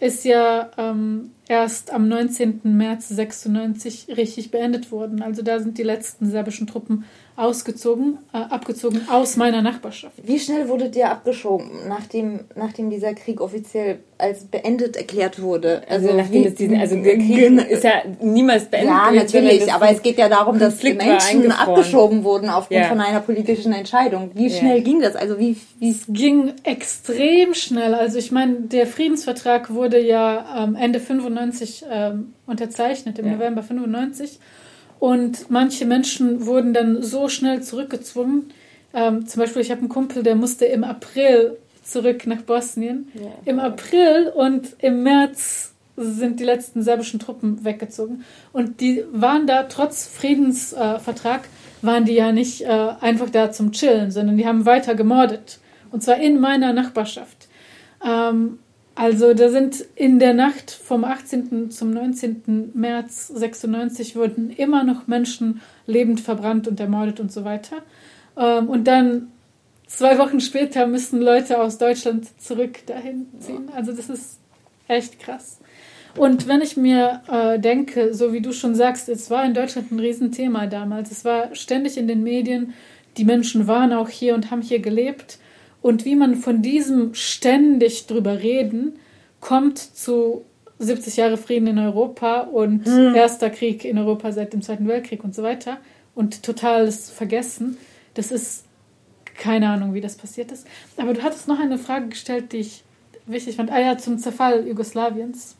ist ja ähm, erst am 19. März 96 richtig beendet wurden. Also da sind die letzten serbischen Truppen ausgezogen, äh, abgezogen aus meiner Nachbarschaft. Wie schnell wurdet ihr abgeschoben, nachdem, nachdem dieser Krieg offiziell als beendet erklärt wurde? Also, also nachdem wie, es diesen, also der Krieg ist ja niemals beendet. Ja, natürlich, aber es geht ja darum, dass Menschen abgeschoben wurden aufgrund ja. von einer politischen Entscheidung. Wie schnell ja. ging das? Also wie, wie es ging extrem schnell. Also ich meine, der Friedensvertrag wurde ja ähm, Ende 95 ähm, unterzeichnet, im ja. November 95. Und manche Menschen wurden dann so schnell zurückgezwungen. Ähm, zum Beispiel, ich habe einen Kumpel, der musste im April zurück nach Bosnien. Ja. Im April und im März sind die letzten serbischen Truppen weggezogen. Und die waren da, trotz Friedensvertrag, äh, waren die ja nicht äh, einfach da zum Chillen, sondern die haben weiter gemordet. Und zwar in meiner Nachbarschaft. Ähm, also da sind in der Nacht vom 18. zum 19. März 96 wurden immer noch Menschen lebend verbrannt und ermordet und so weiter. Ähm, und dann zwei Wochen später müssen Leute aus Deutschland zurück dahin ziehen. Also das ist echt krass. Und wenn ich mir äh, denke, so wie du schon sagst, es war in Deutschland ein Riesenthema damals. Es war ständig in den Medien. Die Menschen waren auch hier und haben hier gelebt und wie man von diesem ständig drüber reden kommt zu 70 Jahre Frieden in Europa und mhm. erster Krieg in Europa seit dem Zweiten Weltkrieg und so weiter und totales Vergessen. Das ist keine Ahnung, wie das passiert ist. Aber du hattest noch eine Frage gestellt, die ich wichtig fand. Ah ja, zum Zerfall Jugoslawiens.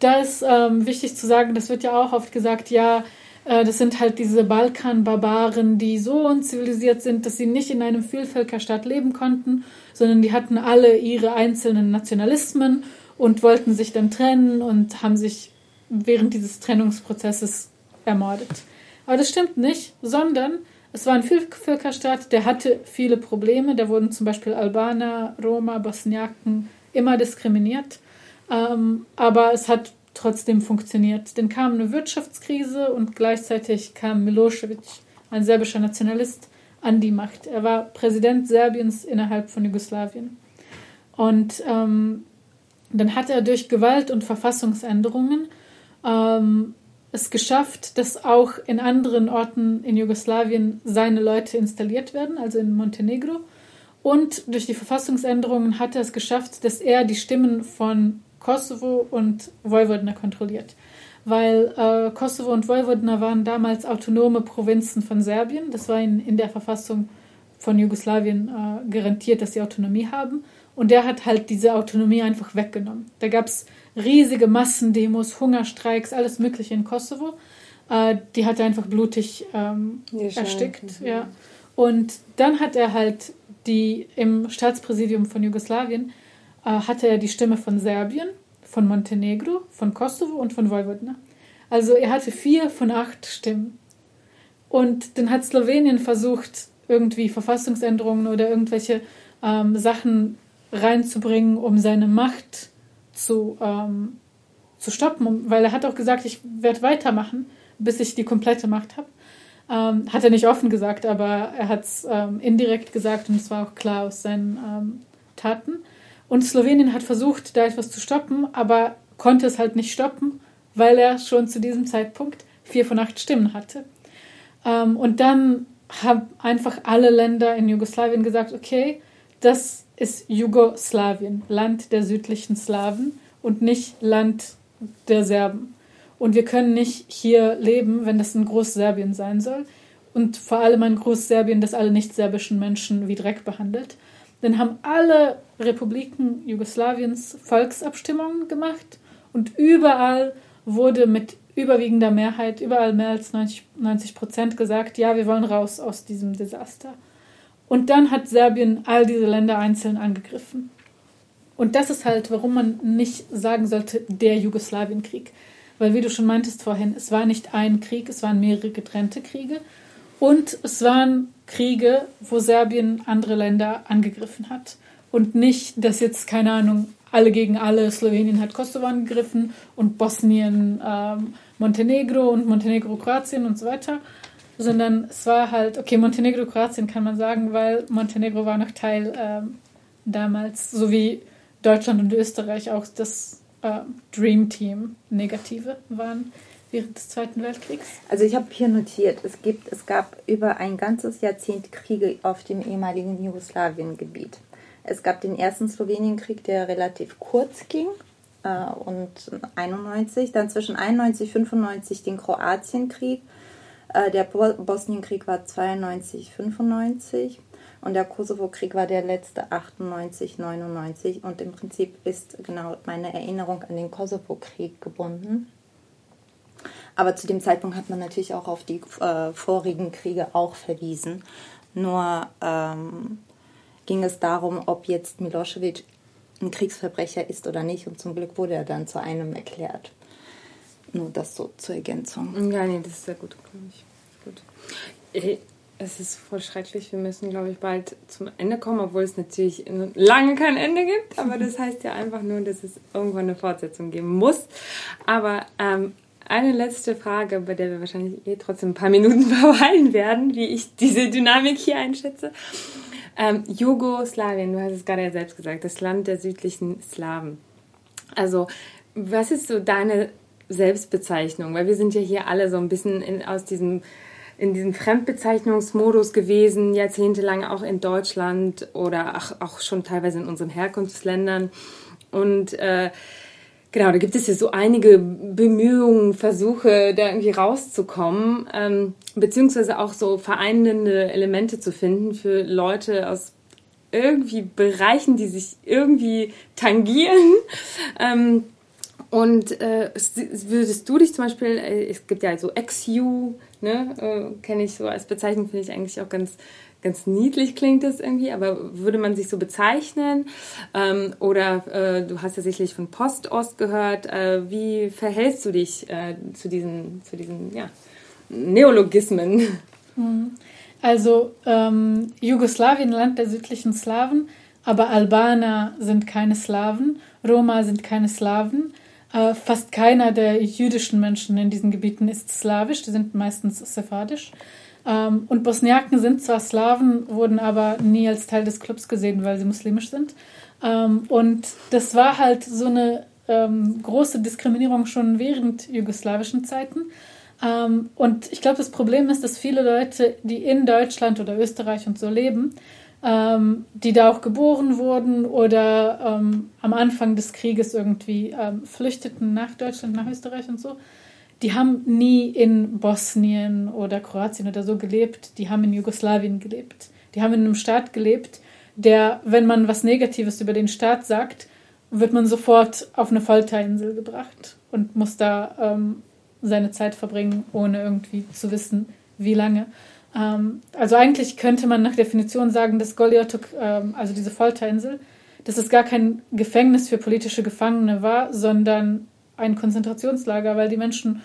Da ist ähm, wichtig zu sagen, das wird ja auch oft gesagt, ja, das sind halt diese Balkan-Barbaren, die so unzivilisiert sind, dass sie nicht in einem Vielvölkerstaat leben konnten, sondern die hatten alle ihre einzelnen Nationalismen und wollten sich dann trennen und haben sich während dieses Trennungsprozesses ermordet. Aber das stimmt nicht, sondern es war ein Vielvölkerstaat, der hatte viele Probleme. Da wurden zum Beispiel Albaner, Roma, Bosniaken immer diskriminiert. Ähm, aber es hat trotzdem funktioniert. Dann kam eine Wirtschaftskrise und gleichzeitig kam Milosevic, ein serbischer Nationalist, an die Macht. Er war Präsident Serbiens innerhalb von Jugoslawien. Und ähm, dann hat er durch Gewalt und Verfassungsänderungen ähm, es geschafft, dass auch in anderen Orten in Jugoslawien seine Leute installiert werden, also in Montenegro. Und durch die Verfassungsänderungen hat er es geschafft, dass er die Stimmen von Kosovo und Vojvodina kontrolliert. Weil äh, Kosovo und Vojvodina waren damals autonome Provinzen von Serbien. Das war in, in der Verfassung von Jugoslawien äh, garantiert, dass sie Autonomie haben. Und der hat halt diese Autonomie einfach weggenommen. Da gab es riesige Massendemos, Hungerstreiks, alles Mögliche in Kosovo. Äh, die hat er einfach blutig ähm, erstickt. Mhm. Ja. Und dann hat er halt die im Staatspräsidium von Jugoslawien hatte er die Stimme von Serbien, von Montenegro, von Kosovo und von Vojvodina. Also er hatte vier von acht Stimmen. Und dann hat Slowenien versucht, irgendwie Verfassungsänderungen oder irgendwelche ähm, Sachen reinzubringen, um seine Macht zu, ähm, zu stoppen. Weil er hat auch gesagt, ich werde weitermachen, bis ich die komplette Macht habe. Ähm, hat er nicht offen gesagt, aber er hat es ähm, indirekt gesagt und es war auch klar aus seinen ähm, Taten. Und Slowenien hat versucht, da etwas zu stoppen, aber konnte es halt nicht stoppen, weil er schon zu diesem Zeitpunkt vier von acht Stimmen hatte. Ähm, und dann haben einfach alle Länder in Jugoslawien gesagt, okay, das ist Jugoslawien, Land der südlichen Slawen und nicht Land der Serben. Und wir können nicht hier leben, wenn das ein Großserbien sein soll. Und vor allem ein Großserbien, das alle nicht-serbischen Menschen wie Dreck behandelt. Dann haben alle Republiken Jugoslawiens Volksabstimmungen gemacht und überall wurde mit überwiegender Mehrheit, überall mehr als 90 Prozent gesagt, ja, wir wollen raus aus diesem Desaster. Und dann hat Serbien all diese Länder einzeln angegriffen. Und das ist halt, warum man nicht sagen sollte, der Jugoslawienkrieg. Weil, wie du schon meintest vorhin, es war nicht ein Krieg, es waren mehrere getrennte Kriege. Und es waren Kriege, wo Serbien andere Länder angegriffen hat. Und nicht, dass jetzt, keine Ahnung, alle gegen alle, Slowenien hat Kosovo angegriffen und Bosnien ähm, Montenegro und Montenegro Kroatien und so weiter. Sondern es war halt, okay, Montenegro Kroatien kann man sagen, weil Montenegro war noch Teil ähm, damals, so wie Deutschland und Österreich auch das äh, Dream Team negative waren während des Zweiten Weltkriegs? Also ich habe hier notiert, es gibt, es gab über ein ganzes Jahrzehnt Kriege auf dem ehemaligen Jugoslawien-Gebiet. Es gab den ersten Slowenienkrieg, der relativ kurz ging äh, und 91, dann zwischen 91 und 95 den Kroatienkrieg. Äh, der Bosnienkrieg war 92, 95 und der Kosovo-Krieg war der letzte 98, 99 und im Prinzip ist genau meine Erinnerung an den Kosovo-Krieg gebunden. Aber zu dem Zeitpunkt hat man natürlich auch auf die äh, vorigen Kriege auch verwiesen. Nur ähm, ging es darum, ob jetzt Milosevic ein Kriegsverbrecher ist oder nicht. Und zum Glück wurde er dann zu einem erklärt. Nur das so zur Ergänzung. Ja, nee, das ist sehr gut, glaube ich. Gut. Es ist voll schrecklich. Wir müssen, glaube ich, bald zum Ende kommen, obwohl es natürlich lange kein Ende gibt. Aber das heißt ja einfach nur, dass es irgendwann eine Fortsetzung geben muss. Aber ähm, eine letzte Frage, bei der wir wahrscheinlich eh trotzdem ein paar Minuten [LAUGHS] verweilen werden, wie ich diese Dynamik hier einschätze. Ähm, Jugoslawien, du hast es gerade ja selbst gesagt, das Land der südlichen Slawen. Also, was ist so deine Selbstbezeichnung? Weil wir sind ja hier alle so ein bisschen in, aus diesem in diesem Fremdbezeichnungsmodus gewesen, jahrzehntelang auch in Deutschland oder auch, auch schon teilweise in unseren Herkunftsländern. Und äh, Genau, da gibt es ja so einige Bemühungen, Versuche, da irgendwie rauszukommen, ähm, beziehungsweise auch so vereinende Elemente zu finden für Leute aus irgendwie Bereichen, die sich irgendwie tangieren. [LAUGHS] Ähm, und äh, würdest du dich zum Beispiel, äh, es gibt ja so XU, ne, äh, kenne ich so als Bezeichnung, finde ich eigentlich auch ganz ganz niedlich klingt das irgendwie, aber würde man sich so bezeichnen? Ähm, oder äh, du hast ja sicherlich von Post-Ost gehört. Äh, wie verhältst du dich äh, zu diesen, zu diesen ja, Neologismen? Mhm. Also ähm, Jugoslawien, Land der südlichen Slawen, aber Albaner sind keine Slawen, Roma sind keine Slawen. Äh, fast keiner der jüdischen Menschen in diesen Gebieten ist slawisch, die sind meistens sephardisch. Ähm, und Bosniaken sind zwar Slawen, wurden aber nie als Teil des Clubs gesehen, weil sie muslimisch sind. Ähm, und das war halt so eine ähm, große Diskriminierung schon während jugoslawischen Zeiten. Und ich glaube, das Problem ist, dass viele Leute, die in Deutschland oder Österreich und so leben, die da auch geboren wurden oder am Anfang des Krieges irgendwie flüchteten nach Deutschland, nach Österreich und so, die haben nie in Bosnien oder Kroatien oder so gelebt, die haben in Jugoslawien gelebt. Die haben in einem Staat gelebt, der, wenn man was Negatives über den Staat sagt, wird man sofort auf eine Folterinsel gebracht und muss da ähm, seine Zeit verbringen, ohne irgendwie zu wissen, wie lange. Ähm, also eigentlich könnte man nach Definition sagen, dass Goliotok, ähm, also diese Folterinsel, dass es gar kein Gefängnis für politische Gefangene war, sondern ein Konzentrationslager, weil die Menschen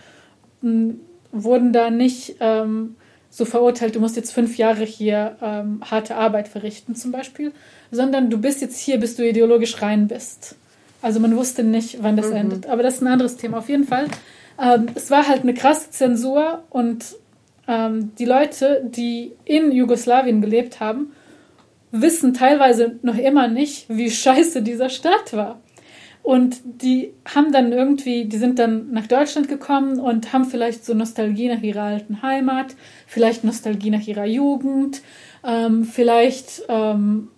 wurden da nicht ähm, so verurteilt, du musst jetzt fünf Jahre hier ähm, harte Arbeit verrichten zum Beispiel, sondern du bist jetzt hier, bis du ideologisch rein bist. Also man wusste nicht, wann das mhm. endet. Aber das ist ein anderes Thema. Auf jeden Fall, ähm, es war halt eine krasse Zensur und ähm, die Leute, die in Jugoslawien gelebt haben, wissen teilweise noch immer nicht, wie scheiße dieser Staat war. Und die haben dann irgendwie, die sind dann nach Deutschland gekommen und haben vielleicht so Nostalgie nach ihrer alten Heimat, vielleicht Nostalgie nach ihrer Jugend, ähm, vielleicht ähm,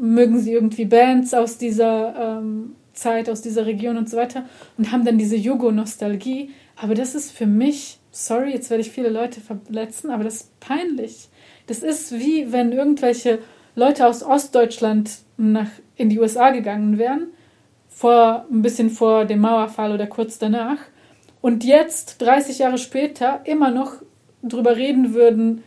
mögen sie irgendwie Bands aus dieser ähm, Zeit, aus dieser Region und so weiter und haben dann diese Jugo-Nostalgie. Aber das ist für mich, sorry, jetzt werde ich viele Leute verletzen, aber das ist peinlich. Das ist wie wenn irgendwelche Leute aus Ostdeutschland nach, in die USA gegangen wären vor ein bisschen vor dem Mauerfall oder kurz danach und jetzt 30 Jahre später immer noch drüber reden würden,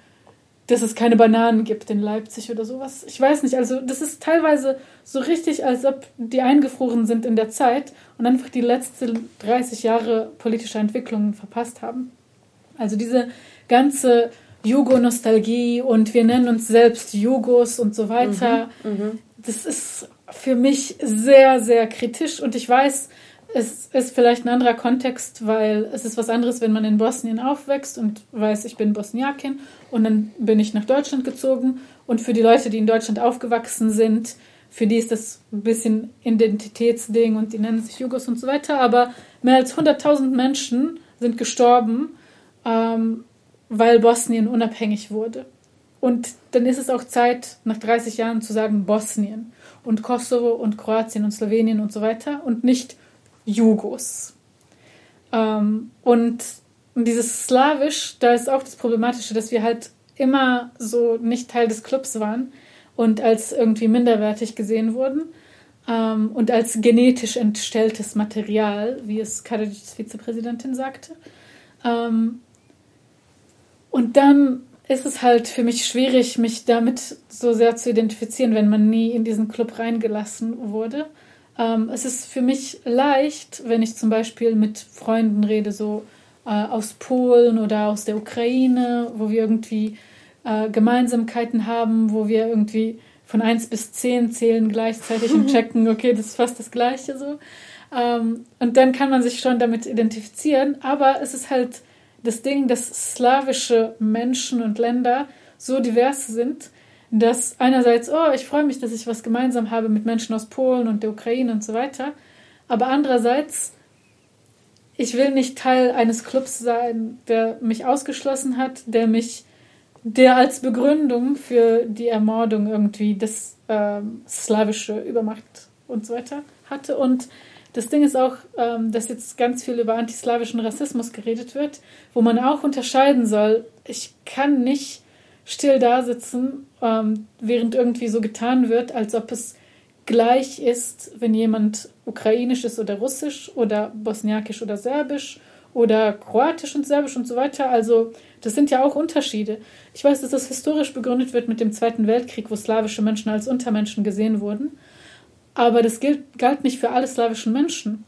dass es keine Bananen gibt in Leipzig oder sowas. Ich weiß nicht, also das ist teilweise so richtig, als ob die eingefroren sind in der Zeit und einfach die letzten 30 Jahre politische Entwicklungen verpasst haben. Also diese ganze Jugo-Nostalgie und wir nennen uns selbst Jugos und so weiter, mhm, mhm. das ist für mich sehr, sehr kritisch. Und ich weiß, es ist vielleicht ein anderer Kontext, weil es ist was anderes, wenn man in Bosnien aufwächst und weiß, ich bin Bosniakin und dann bin ich nach Deutschland gezogen. Und für die Leute, die in Deutschland aufgewachsen sind, für die ist das ein bisschen Identitätsding und die nennen sich Jugos und so weiter, aber mehr als 100.000 Menschen sind gestorben, ähm, weil Bosnien unabhängig wurde. Und dann ist es auch Zeit, nach 30 Jahren zu sagen Bosnien und Kosovo und Kroatien und Slowenien und so weiter und nicht Jugos. Ähm, und dieses Slawisch, da ist auch das Problematische, dass wir halt immer so nicht Teil des Clubs waren und als irgendwie minderwertig gesehen wurden ähm, und als genetisch entstelltes Material, wie es Karadžićs Vizepräsidentin sagte. Ähm, und dann ist es halt für mich schwierig, mich damit so sehr zu identifizieren, wenn man nie in diesen Club reingelassen wurde. Ähm, es ist für mich leicht, wenn ich zum Beispiel mit Freunden rede, so äh, aus Polen oder aus der Ukraine, wo wir irgendwie äh, Gemeinsamkeiten haben, wo wir irgendwie von 1 bis 10 zählen gleichzeitig und [LAUGHS] checken, okay, das ist fast das Gleiche so. Ähm, und dann kann man sich schon damit identifizieren, aber es ist halt das Ding, dass slawische Menschen und Länder so divers sind, dass einerseits, oh, ich freue mich, dass ich was gemeinsam habe mit Menschen aus Polen und der Ukraine und so weiter, aber andererseits, ich will nicht Teil eines Clubs sein, der mich ausgeschlossen hat, der mich der als Begründung für die Ermordung irgendwie das ähm, slawische Übermacht und so weiter hatte. Und das Ding ist auch, ähm, dass jetzt ganz viel über antislawischen Rassismus geredet wird, wo man auch unterscheiden soll. Ich kann nicht still da sitzen, ähm, während irgendwie so getan wird, als ob es gleich ist, wenn jemand ukrainisch ist oder russisch oder bosniakisch oder serbisch oder kroatisch und serbisch und so weiter. Also das sind ja auch Unterschiede. Ich weiß, dass das historisch begründet wird mit dem Zweiten Weltkrieg, wo slawische Menschen als Untermenschen gesehen wurden. Aber das gilt, galt nicht für alle slawischen Menschen.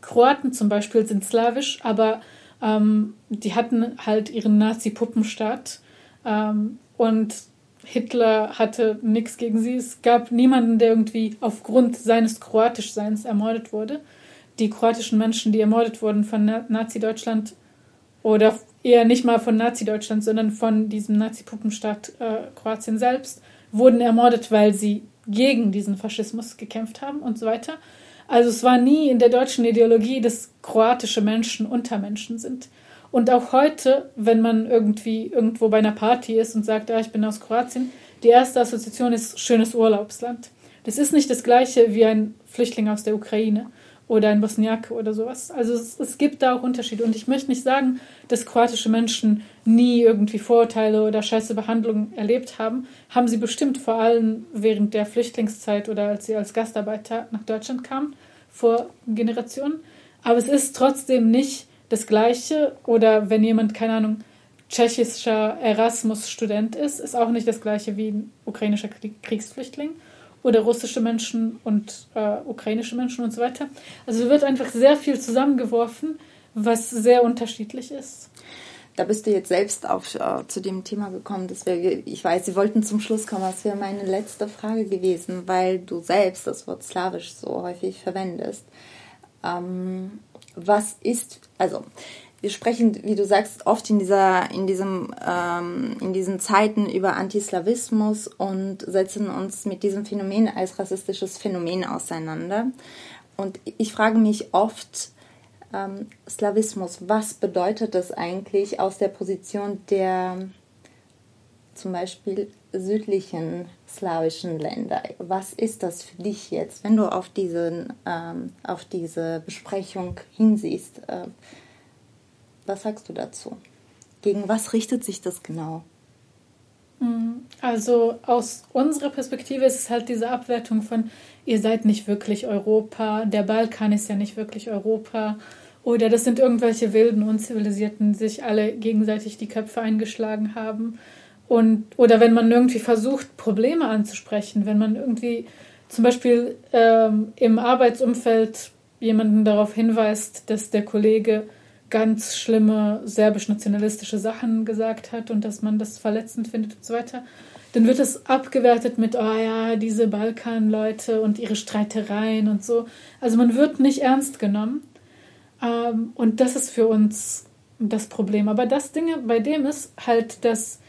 Kroaten zum Beispiel sind slawisch, aber ähm, die hatten halt ihren Nazi-Puppenstaat. Ähm, und Hitler hatte nichts gegen sie. Es gab niemanden, der irgendwie aufgrund seines Kroatischseins ermordet wurde. Die kroatischen Menschen, die ermordet wurden von Nazi-Deutschland oder eher nicht mal von Nazi-Deutschland, sondern von diesem Nazi-Puppenstaat äh, Kroatien selbst, wurden ermordet, weil sie gegen diesen Faschismus gekämpft haben und so weiter. Also es war nie in der deutschen Ideologie, dass kroatische Menschen Untermenschen sind. Und auch heute, wenn man irgendwie irgendwo bei einer Party ist und sagt, ah, ich bin aus Kroatien, die erste Assoziation ist schönes Urlaubsland. Das ist nicht das gleiche wie ein Flüchtling aus der Ukraine oder ein Bosniake oder sowas. Also es, es, gibt da auch Unterschiede. Und ich möchte nicht sagen, dass kroatische Menschen nie irgendwie Vorurteile oder scheiße Behandlung erlebt haben. Haben sie bestimmt vor allem während der Flüchtlingszeit oder als sie als Gastarbeiter nach Deutschland kamen, vor Generationen. Aber es ist trotzdem nicht das Gleiche. Oder wenn jemand, keine Ahnung, tschechischer Erasmus-Student ist, ist auch nicht das Gleiche wie ein ukrainischer Kriegsflüchtling oder russische Menschen und äh, ukrainische Menschen und so weiter. Also wird einfach sehr viel zusammengeworfen, was sehr unterschiedlich ist. Da bist du jetzt selbst auf, äh, zu dem Thema gekommen. Das wär, ich weiß, Sie wollten zum Schluss kommen. Das wäre meine letzte Frage gewesen, weil du selbst das Wort slawisch so häufig verwendest. Ähm, was ist, also wir sprechen, wie du sagst, oft in dieser, in diesem, ähm, in diesen Zeiten über Antislawismus und setzen uns mit diesem Phänomen als rassistisches Phänomen auseinander. Und ich frage mich oft, ähm, Slawismus, was bedeutet das eigentlich aus der Position der zum Beispiel südlichen slawischen Länder? Was ist das für dich jetzt, wenn du auf, diesen, ähm, auf diese Besprechung hinsiehst? Äh, was sagst du dazu? Gegen was richtet sich das genau? Hm, also aus unserer Perspektive ist es halt diese Abwertung von, ihr seid nicht wirklich Europa, der Balkan ist ja nicht wirklich Europa oder das sind irgendwelche wilden, unzivilisierten, die sich alle gegenseitig die Köpfe eingeschlagen haben. Und, oder wenn man irgendwie versucht, Probleme anzusprechen, wenn man irgendwie zum Beispiel ähm, im Arbeitsumfeld jemanden darauf hinweist, dass der Kollege ganz schlimme serbisch-nationalistische Sachen gesagt hat und dass man das verletzend findet und so weiter, dann wird es abgewertet mit, oh ja, diese Balkanleute und ihre Streitereien und so. Also man wird nicht ernst genommen. Ähm, und das ist für uns das Problem. Aber das Ding bei dem ist halt, dass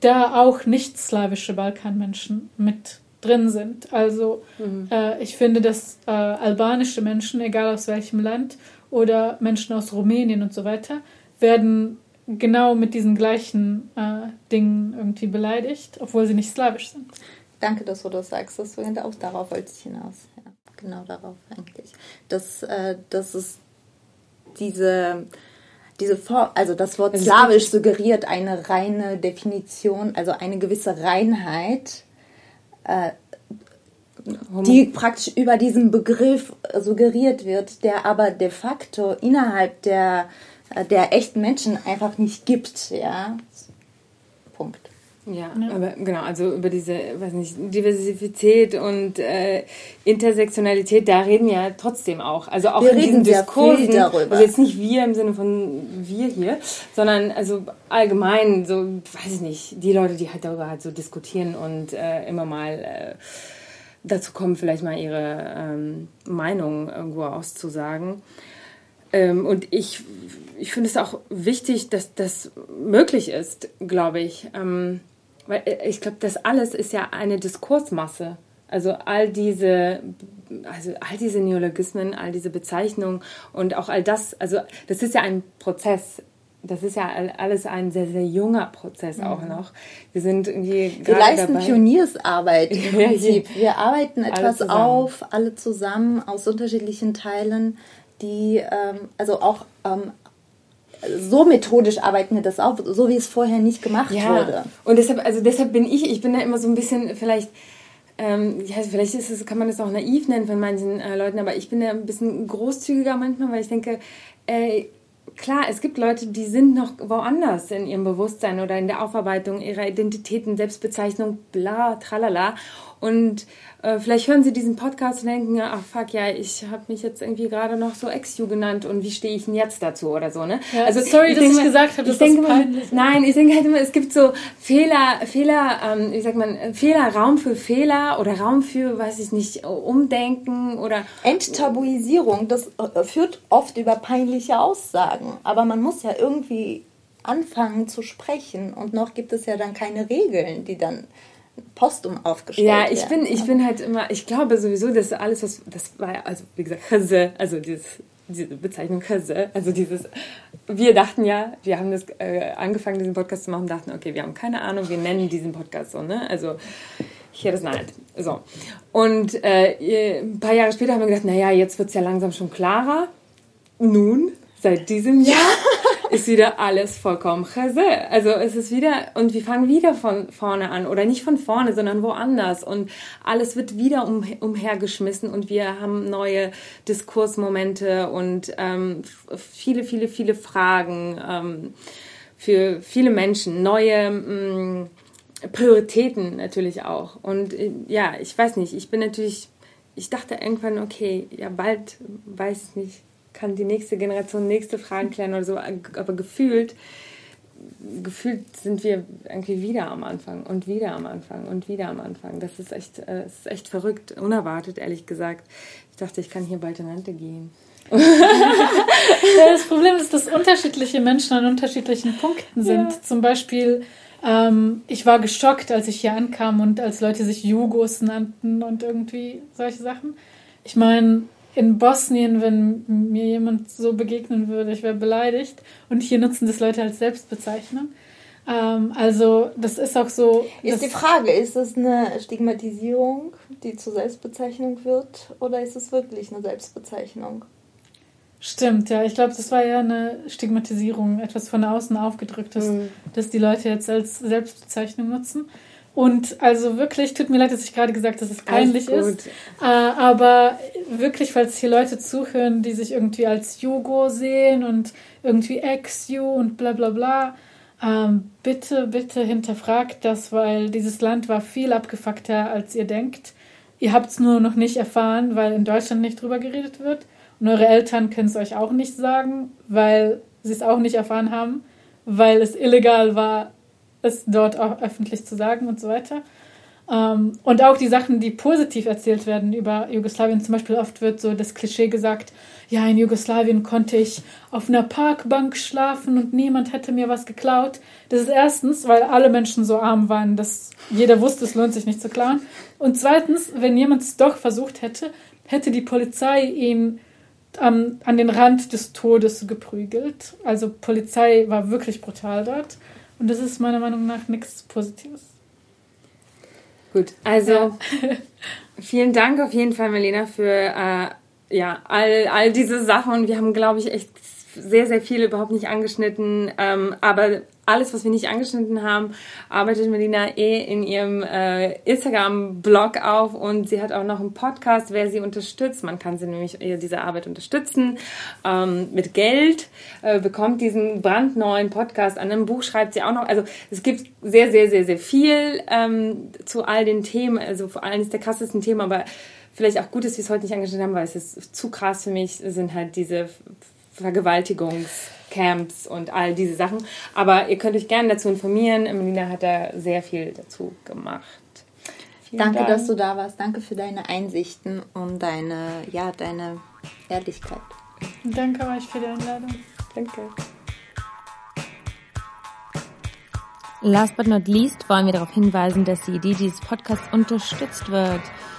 da auch nicht slawische Balkanmenschen mit drin sind. Also mhm. äh, ich finde, dass äh, albanische Menschen, egal aus welchem Land, oder Menschen aus Rumänien und so weiter, werden genau mit diesen gleichen äh, Dingen irgendwie beleidigt, obwohl sie nicht slawisch sind. Danke, dass du das sagst. Das auch darauf wollte ich hinaus. Ja, genau darauf eigentlich. Dass, äh, dass es diese diese Form, also das Wort also slawisch suggeriert eine reine Definition, also eine gewisse Reinheit, äh, die praktisch über diesen Begriff suggeriert wird, der aber de facto innerhalb der, der echten Menschen einfach nicht gibt, ja. Punkt. Ja, ja, aber genau, also über diese, weiß nicht, Diversität und äh, Intersektionalität, da reden ja trotzdem auch. Also auch wir in diesen Diskursen. darüber. Also jetzt nicht wir im Sinne von wir hier, sondern also allgemein, so, weiß ich nicht, die Leute, die halt darüber halt so diskutieren und äh, immer mal äh, dazu kommen, vielleicht mal ihre ähm, Meinung irgendwo auszusagen. Ähm, und ich, ich finde es auch wichtig, dass das möglich ist, glaube ich. Ähm, weil äh, ich glaube, das alles ist ja eine Diskursmasse. Also all diese, also all diese Neologismen, all diese Bezeichnungen und auch all das, also das ist ja ein Prozess. Das ist ja alles ein sehr, sehr junger Prozess auch mhm. noch. Wir sind irgendwie Wir leisten dabei. Pioniersarbeit im [LAUGHS] Prinzip. Wir arbeiten etwas alle auf, alle zusammen aus unterschiedlichen Teilen, die ähm, also auch ähm, so methodisch arbeiten wir das auf, so wie es vorher nicht gemacht ja. wurde. Und deshalb, also deshalb bin ich, ich bin da immer so ein bisschen vielleicht, ähm, ja, vielleicht ist es, kann man das auch naiv nennen von manchen äh, Leuten, aber ich bin da ein bisschen großzügiger manchmal, weil ich denke, äh, klar, es gibt Leute, die sind noch woanders in ihrem Bewusstsein oder in der Aufarbeitung ihrer Identitäten, Selbstbezeichnung, bla, tralala. Und äh, vielleicht hören Sie diesen Podcast und denken, ach fuck, ja, ich habe mich jetzt irgendwie gerade noch so Ex-Ju genannt und wie stehe ich denn jetzt dazu oder so, ne? Ja, also sorry, ich dass ich gesagt habe, ich denke mal, Nein, ich denke halt immer, es gibt so Fehler, Fehler, ähm, wie sagt man, Fehler, Raum für Fehler oder Raum für, weiß ich nicht, Umdenken oder... Enttabuisierung, das äh, führt oft über peinliche Aussagen, aber man muss ja irgendwie anfangen zu sprechen und noch gibt es ja dann keine Regeln, die dann postum aufgestellt Ja, ich bin, ich bin halt immer, ich glaube sowieso, dass alles, was, das war, also wie gesagt, also dieses, diese Bezeichnung also dieses, wir dachten ja, wir haben das äh, angefangen, diesen Podcast zu machen, dachten, okay, wir haben keine Ahnung, wir nennen diesen Podcast so, ne? Also hier das Night. So. Und äh, ein paar Jahre später haben wir gedacht, naja, jetzt wird es ja langsam schon klarer. Nun, seit diesem Jahr [LAUGHS] ist wieder alles vollkommen chase. Also es ist wieder, und wir fangen wieder von vorne an. Oder nicht von vorne, sondern woanders. Und alles wird wieder um, umhergeschmissen und wir haben neue Diskursmomente und ähm, viele, viele, viele Fragen ähm, für viele Menschen. Neue mh, mm, Prioritäten natürlich auch. Und äh, ja, ich weiß nicht, ich bin natürlich, ich dachte irgendwann, okay, ja, bald, weiß ich nicht, kann die nächste Generation nächste Fragen klären oder so, aber gefühlt, gefühlt sind wir irgendwie wieder am Anfang und wieder am Anfang und wieder am Anfang. Das ist echt, äh, ist echt verrückt, unerwartet, ehrlich gesagt. Ich dachte, ich kann hier bald in Rente gehen. [LAUGHS] das Problem ist, dass unterschiedliche Menschen an unterschiedlichen Punkten sind. Ja. Zum Beispiel, ähm, ich war geschockt, als ich hier ankam und als Leute sich Jugos nannten und irgendwie solche Sachen. Ich meine, in Bosnien, wenn mir jemand so begegnen würde, ich wäre beleidigt. Und hier nutzen das Leute als Selbstbezeichnung. Ähm, also das ist auch so. Ist die Frage, ist es eine Stigmatisierung, die zur Selbstbezeichnung wird, oder ist es wirklich eine Selbstbezeichnung? Stimmt, ja. Ich glaube, das war ja eine Stigmatisierung, etwas von außen aufgedrücktes, mhm. dass die Leute jetzt als Selbstbezeichnung nutzen. Und also wirklich, tut mir leid, dass ich gerade gesagt habe, dass es peinlich ist. Äh, aber wirklich, falls hier Leute zuhören, die sich irgendwie als Jugo sehen und irgendwie Ex-Ju und bla bla bla, ähm, bitte, bitte hinterfragt das, weil dieses Land war viel abgefuckter, als ihr denkt. Ihr habt es nur noch nicht erfahren, weil in Deutschland nicht drüber geredet wird. Und eure Eltern können es euch auch nicht sagen, weil sie es auch nicht erfahren haben, weil es illegal war, es dort auch öffentlich zu sagen und so weiter. Ähm, und auch die Sachen, die positiv erzählt werden über Jugoslawien. Zum Beispiel oft wird so das Klischee gesagt, ja, in Jugoslawien konnte ich auf einer Parkbank schlafen und niemand hätte mir was geklaut. Das ist erstens, weil alle Menschen so arm waren, dass jeder wusste, es lohnt sich nicht zu klauen. Und zweitens, wenn jemand es doch versucht hätte, hätte die Polizei ihn ähm, an den Rand des Todes geprügelt. Also Polizei war wirklich brutal dort. Und das ist meiner Meinung nach nichts Positives. Gut, also ja. [LAUGHS] vielen Dank auf jeden Fall, Melina, für äh, ja, all, all diese Sachen. Wir haben, glaube ich, echt sehr, sehr viel überhaupt nicht angeschnitten. Ähm, aber alles, was wir nicht angeschnitten haben, arbeitet Melina eh in ihrem äh, Instagram-Blog auf und sie hat auch noch einen Podcast, wer sie unterstützt. Man kann sie nämlich äh, diese Arbeit unterstützen ähm, mit Geld, äh, bekommt diesen brandneuen Podcast. An einem Buch schreibt sie auch noch. Also es gibt sehr, sehr, sehr, sehr viel ähm, zu all den Themen. Also vor allem ist der krassesten Themen, aber vielleicht auch gut, dass wir es heute nicht angeschnitten haben, weil es ist zu krass für mich, sind halt diese Vergewaltigungscamps und all diese Sachen. Aber ihr könnt euch gerne dazu informieren. Melina hat da sehr viel dazu gemacht. Vielen Danke, Dank. dass du da warst. Danke für deine Einsichten und deine, ja, deine Ehrlichkeit. Danke euch für die Einladung. Danke. Last but not least wollen wir darauf hinweisen, dass die Idee dieses Podcasts unterstützt wird.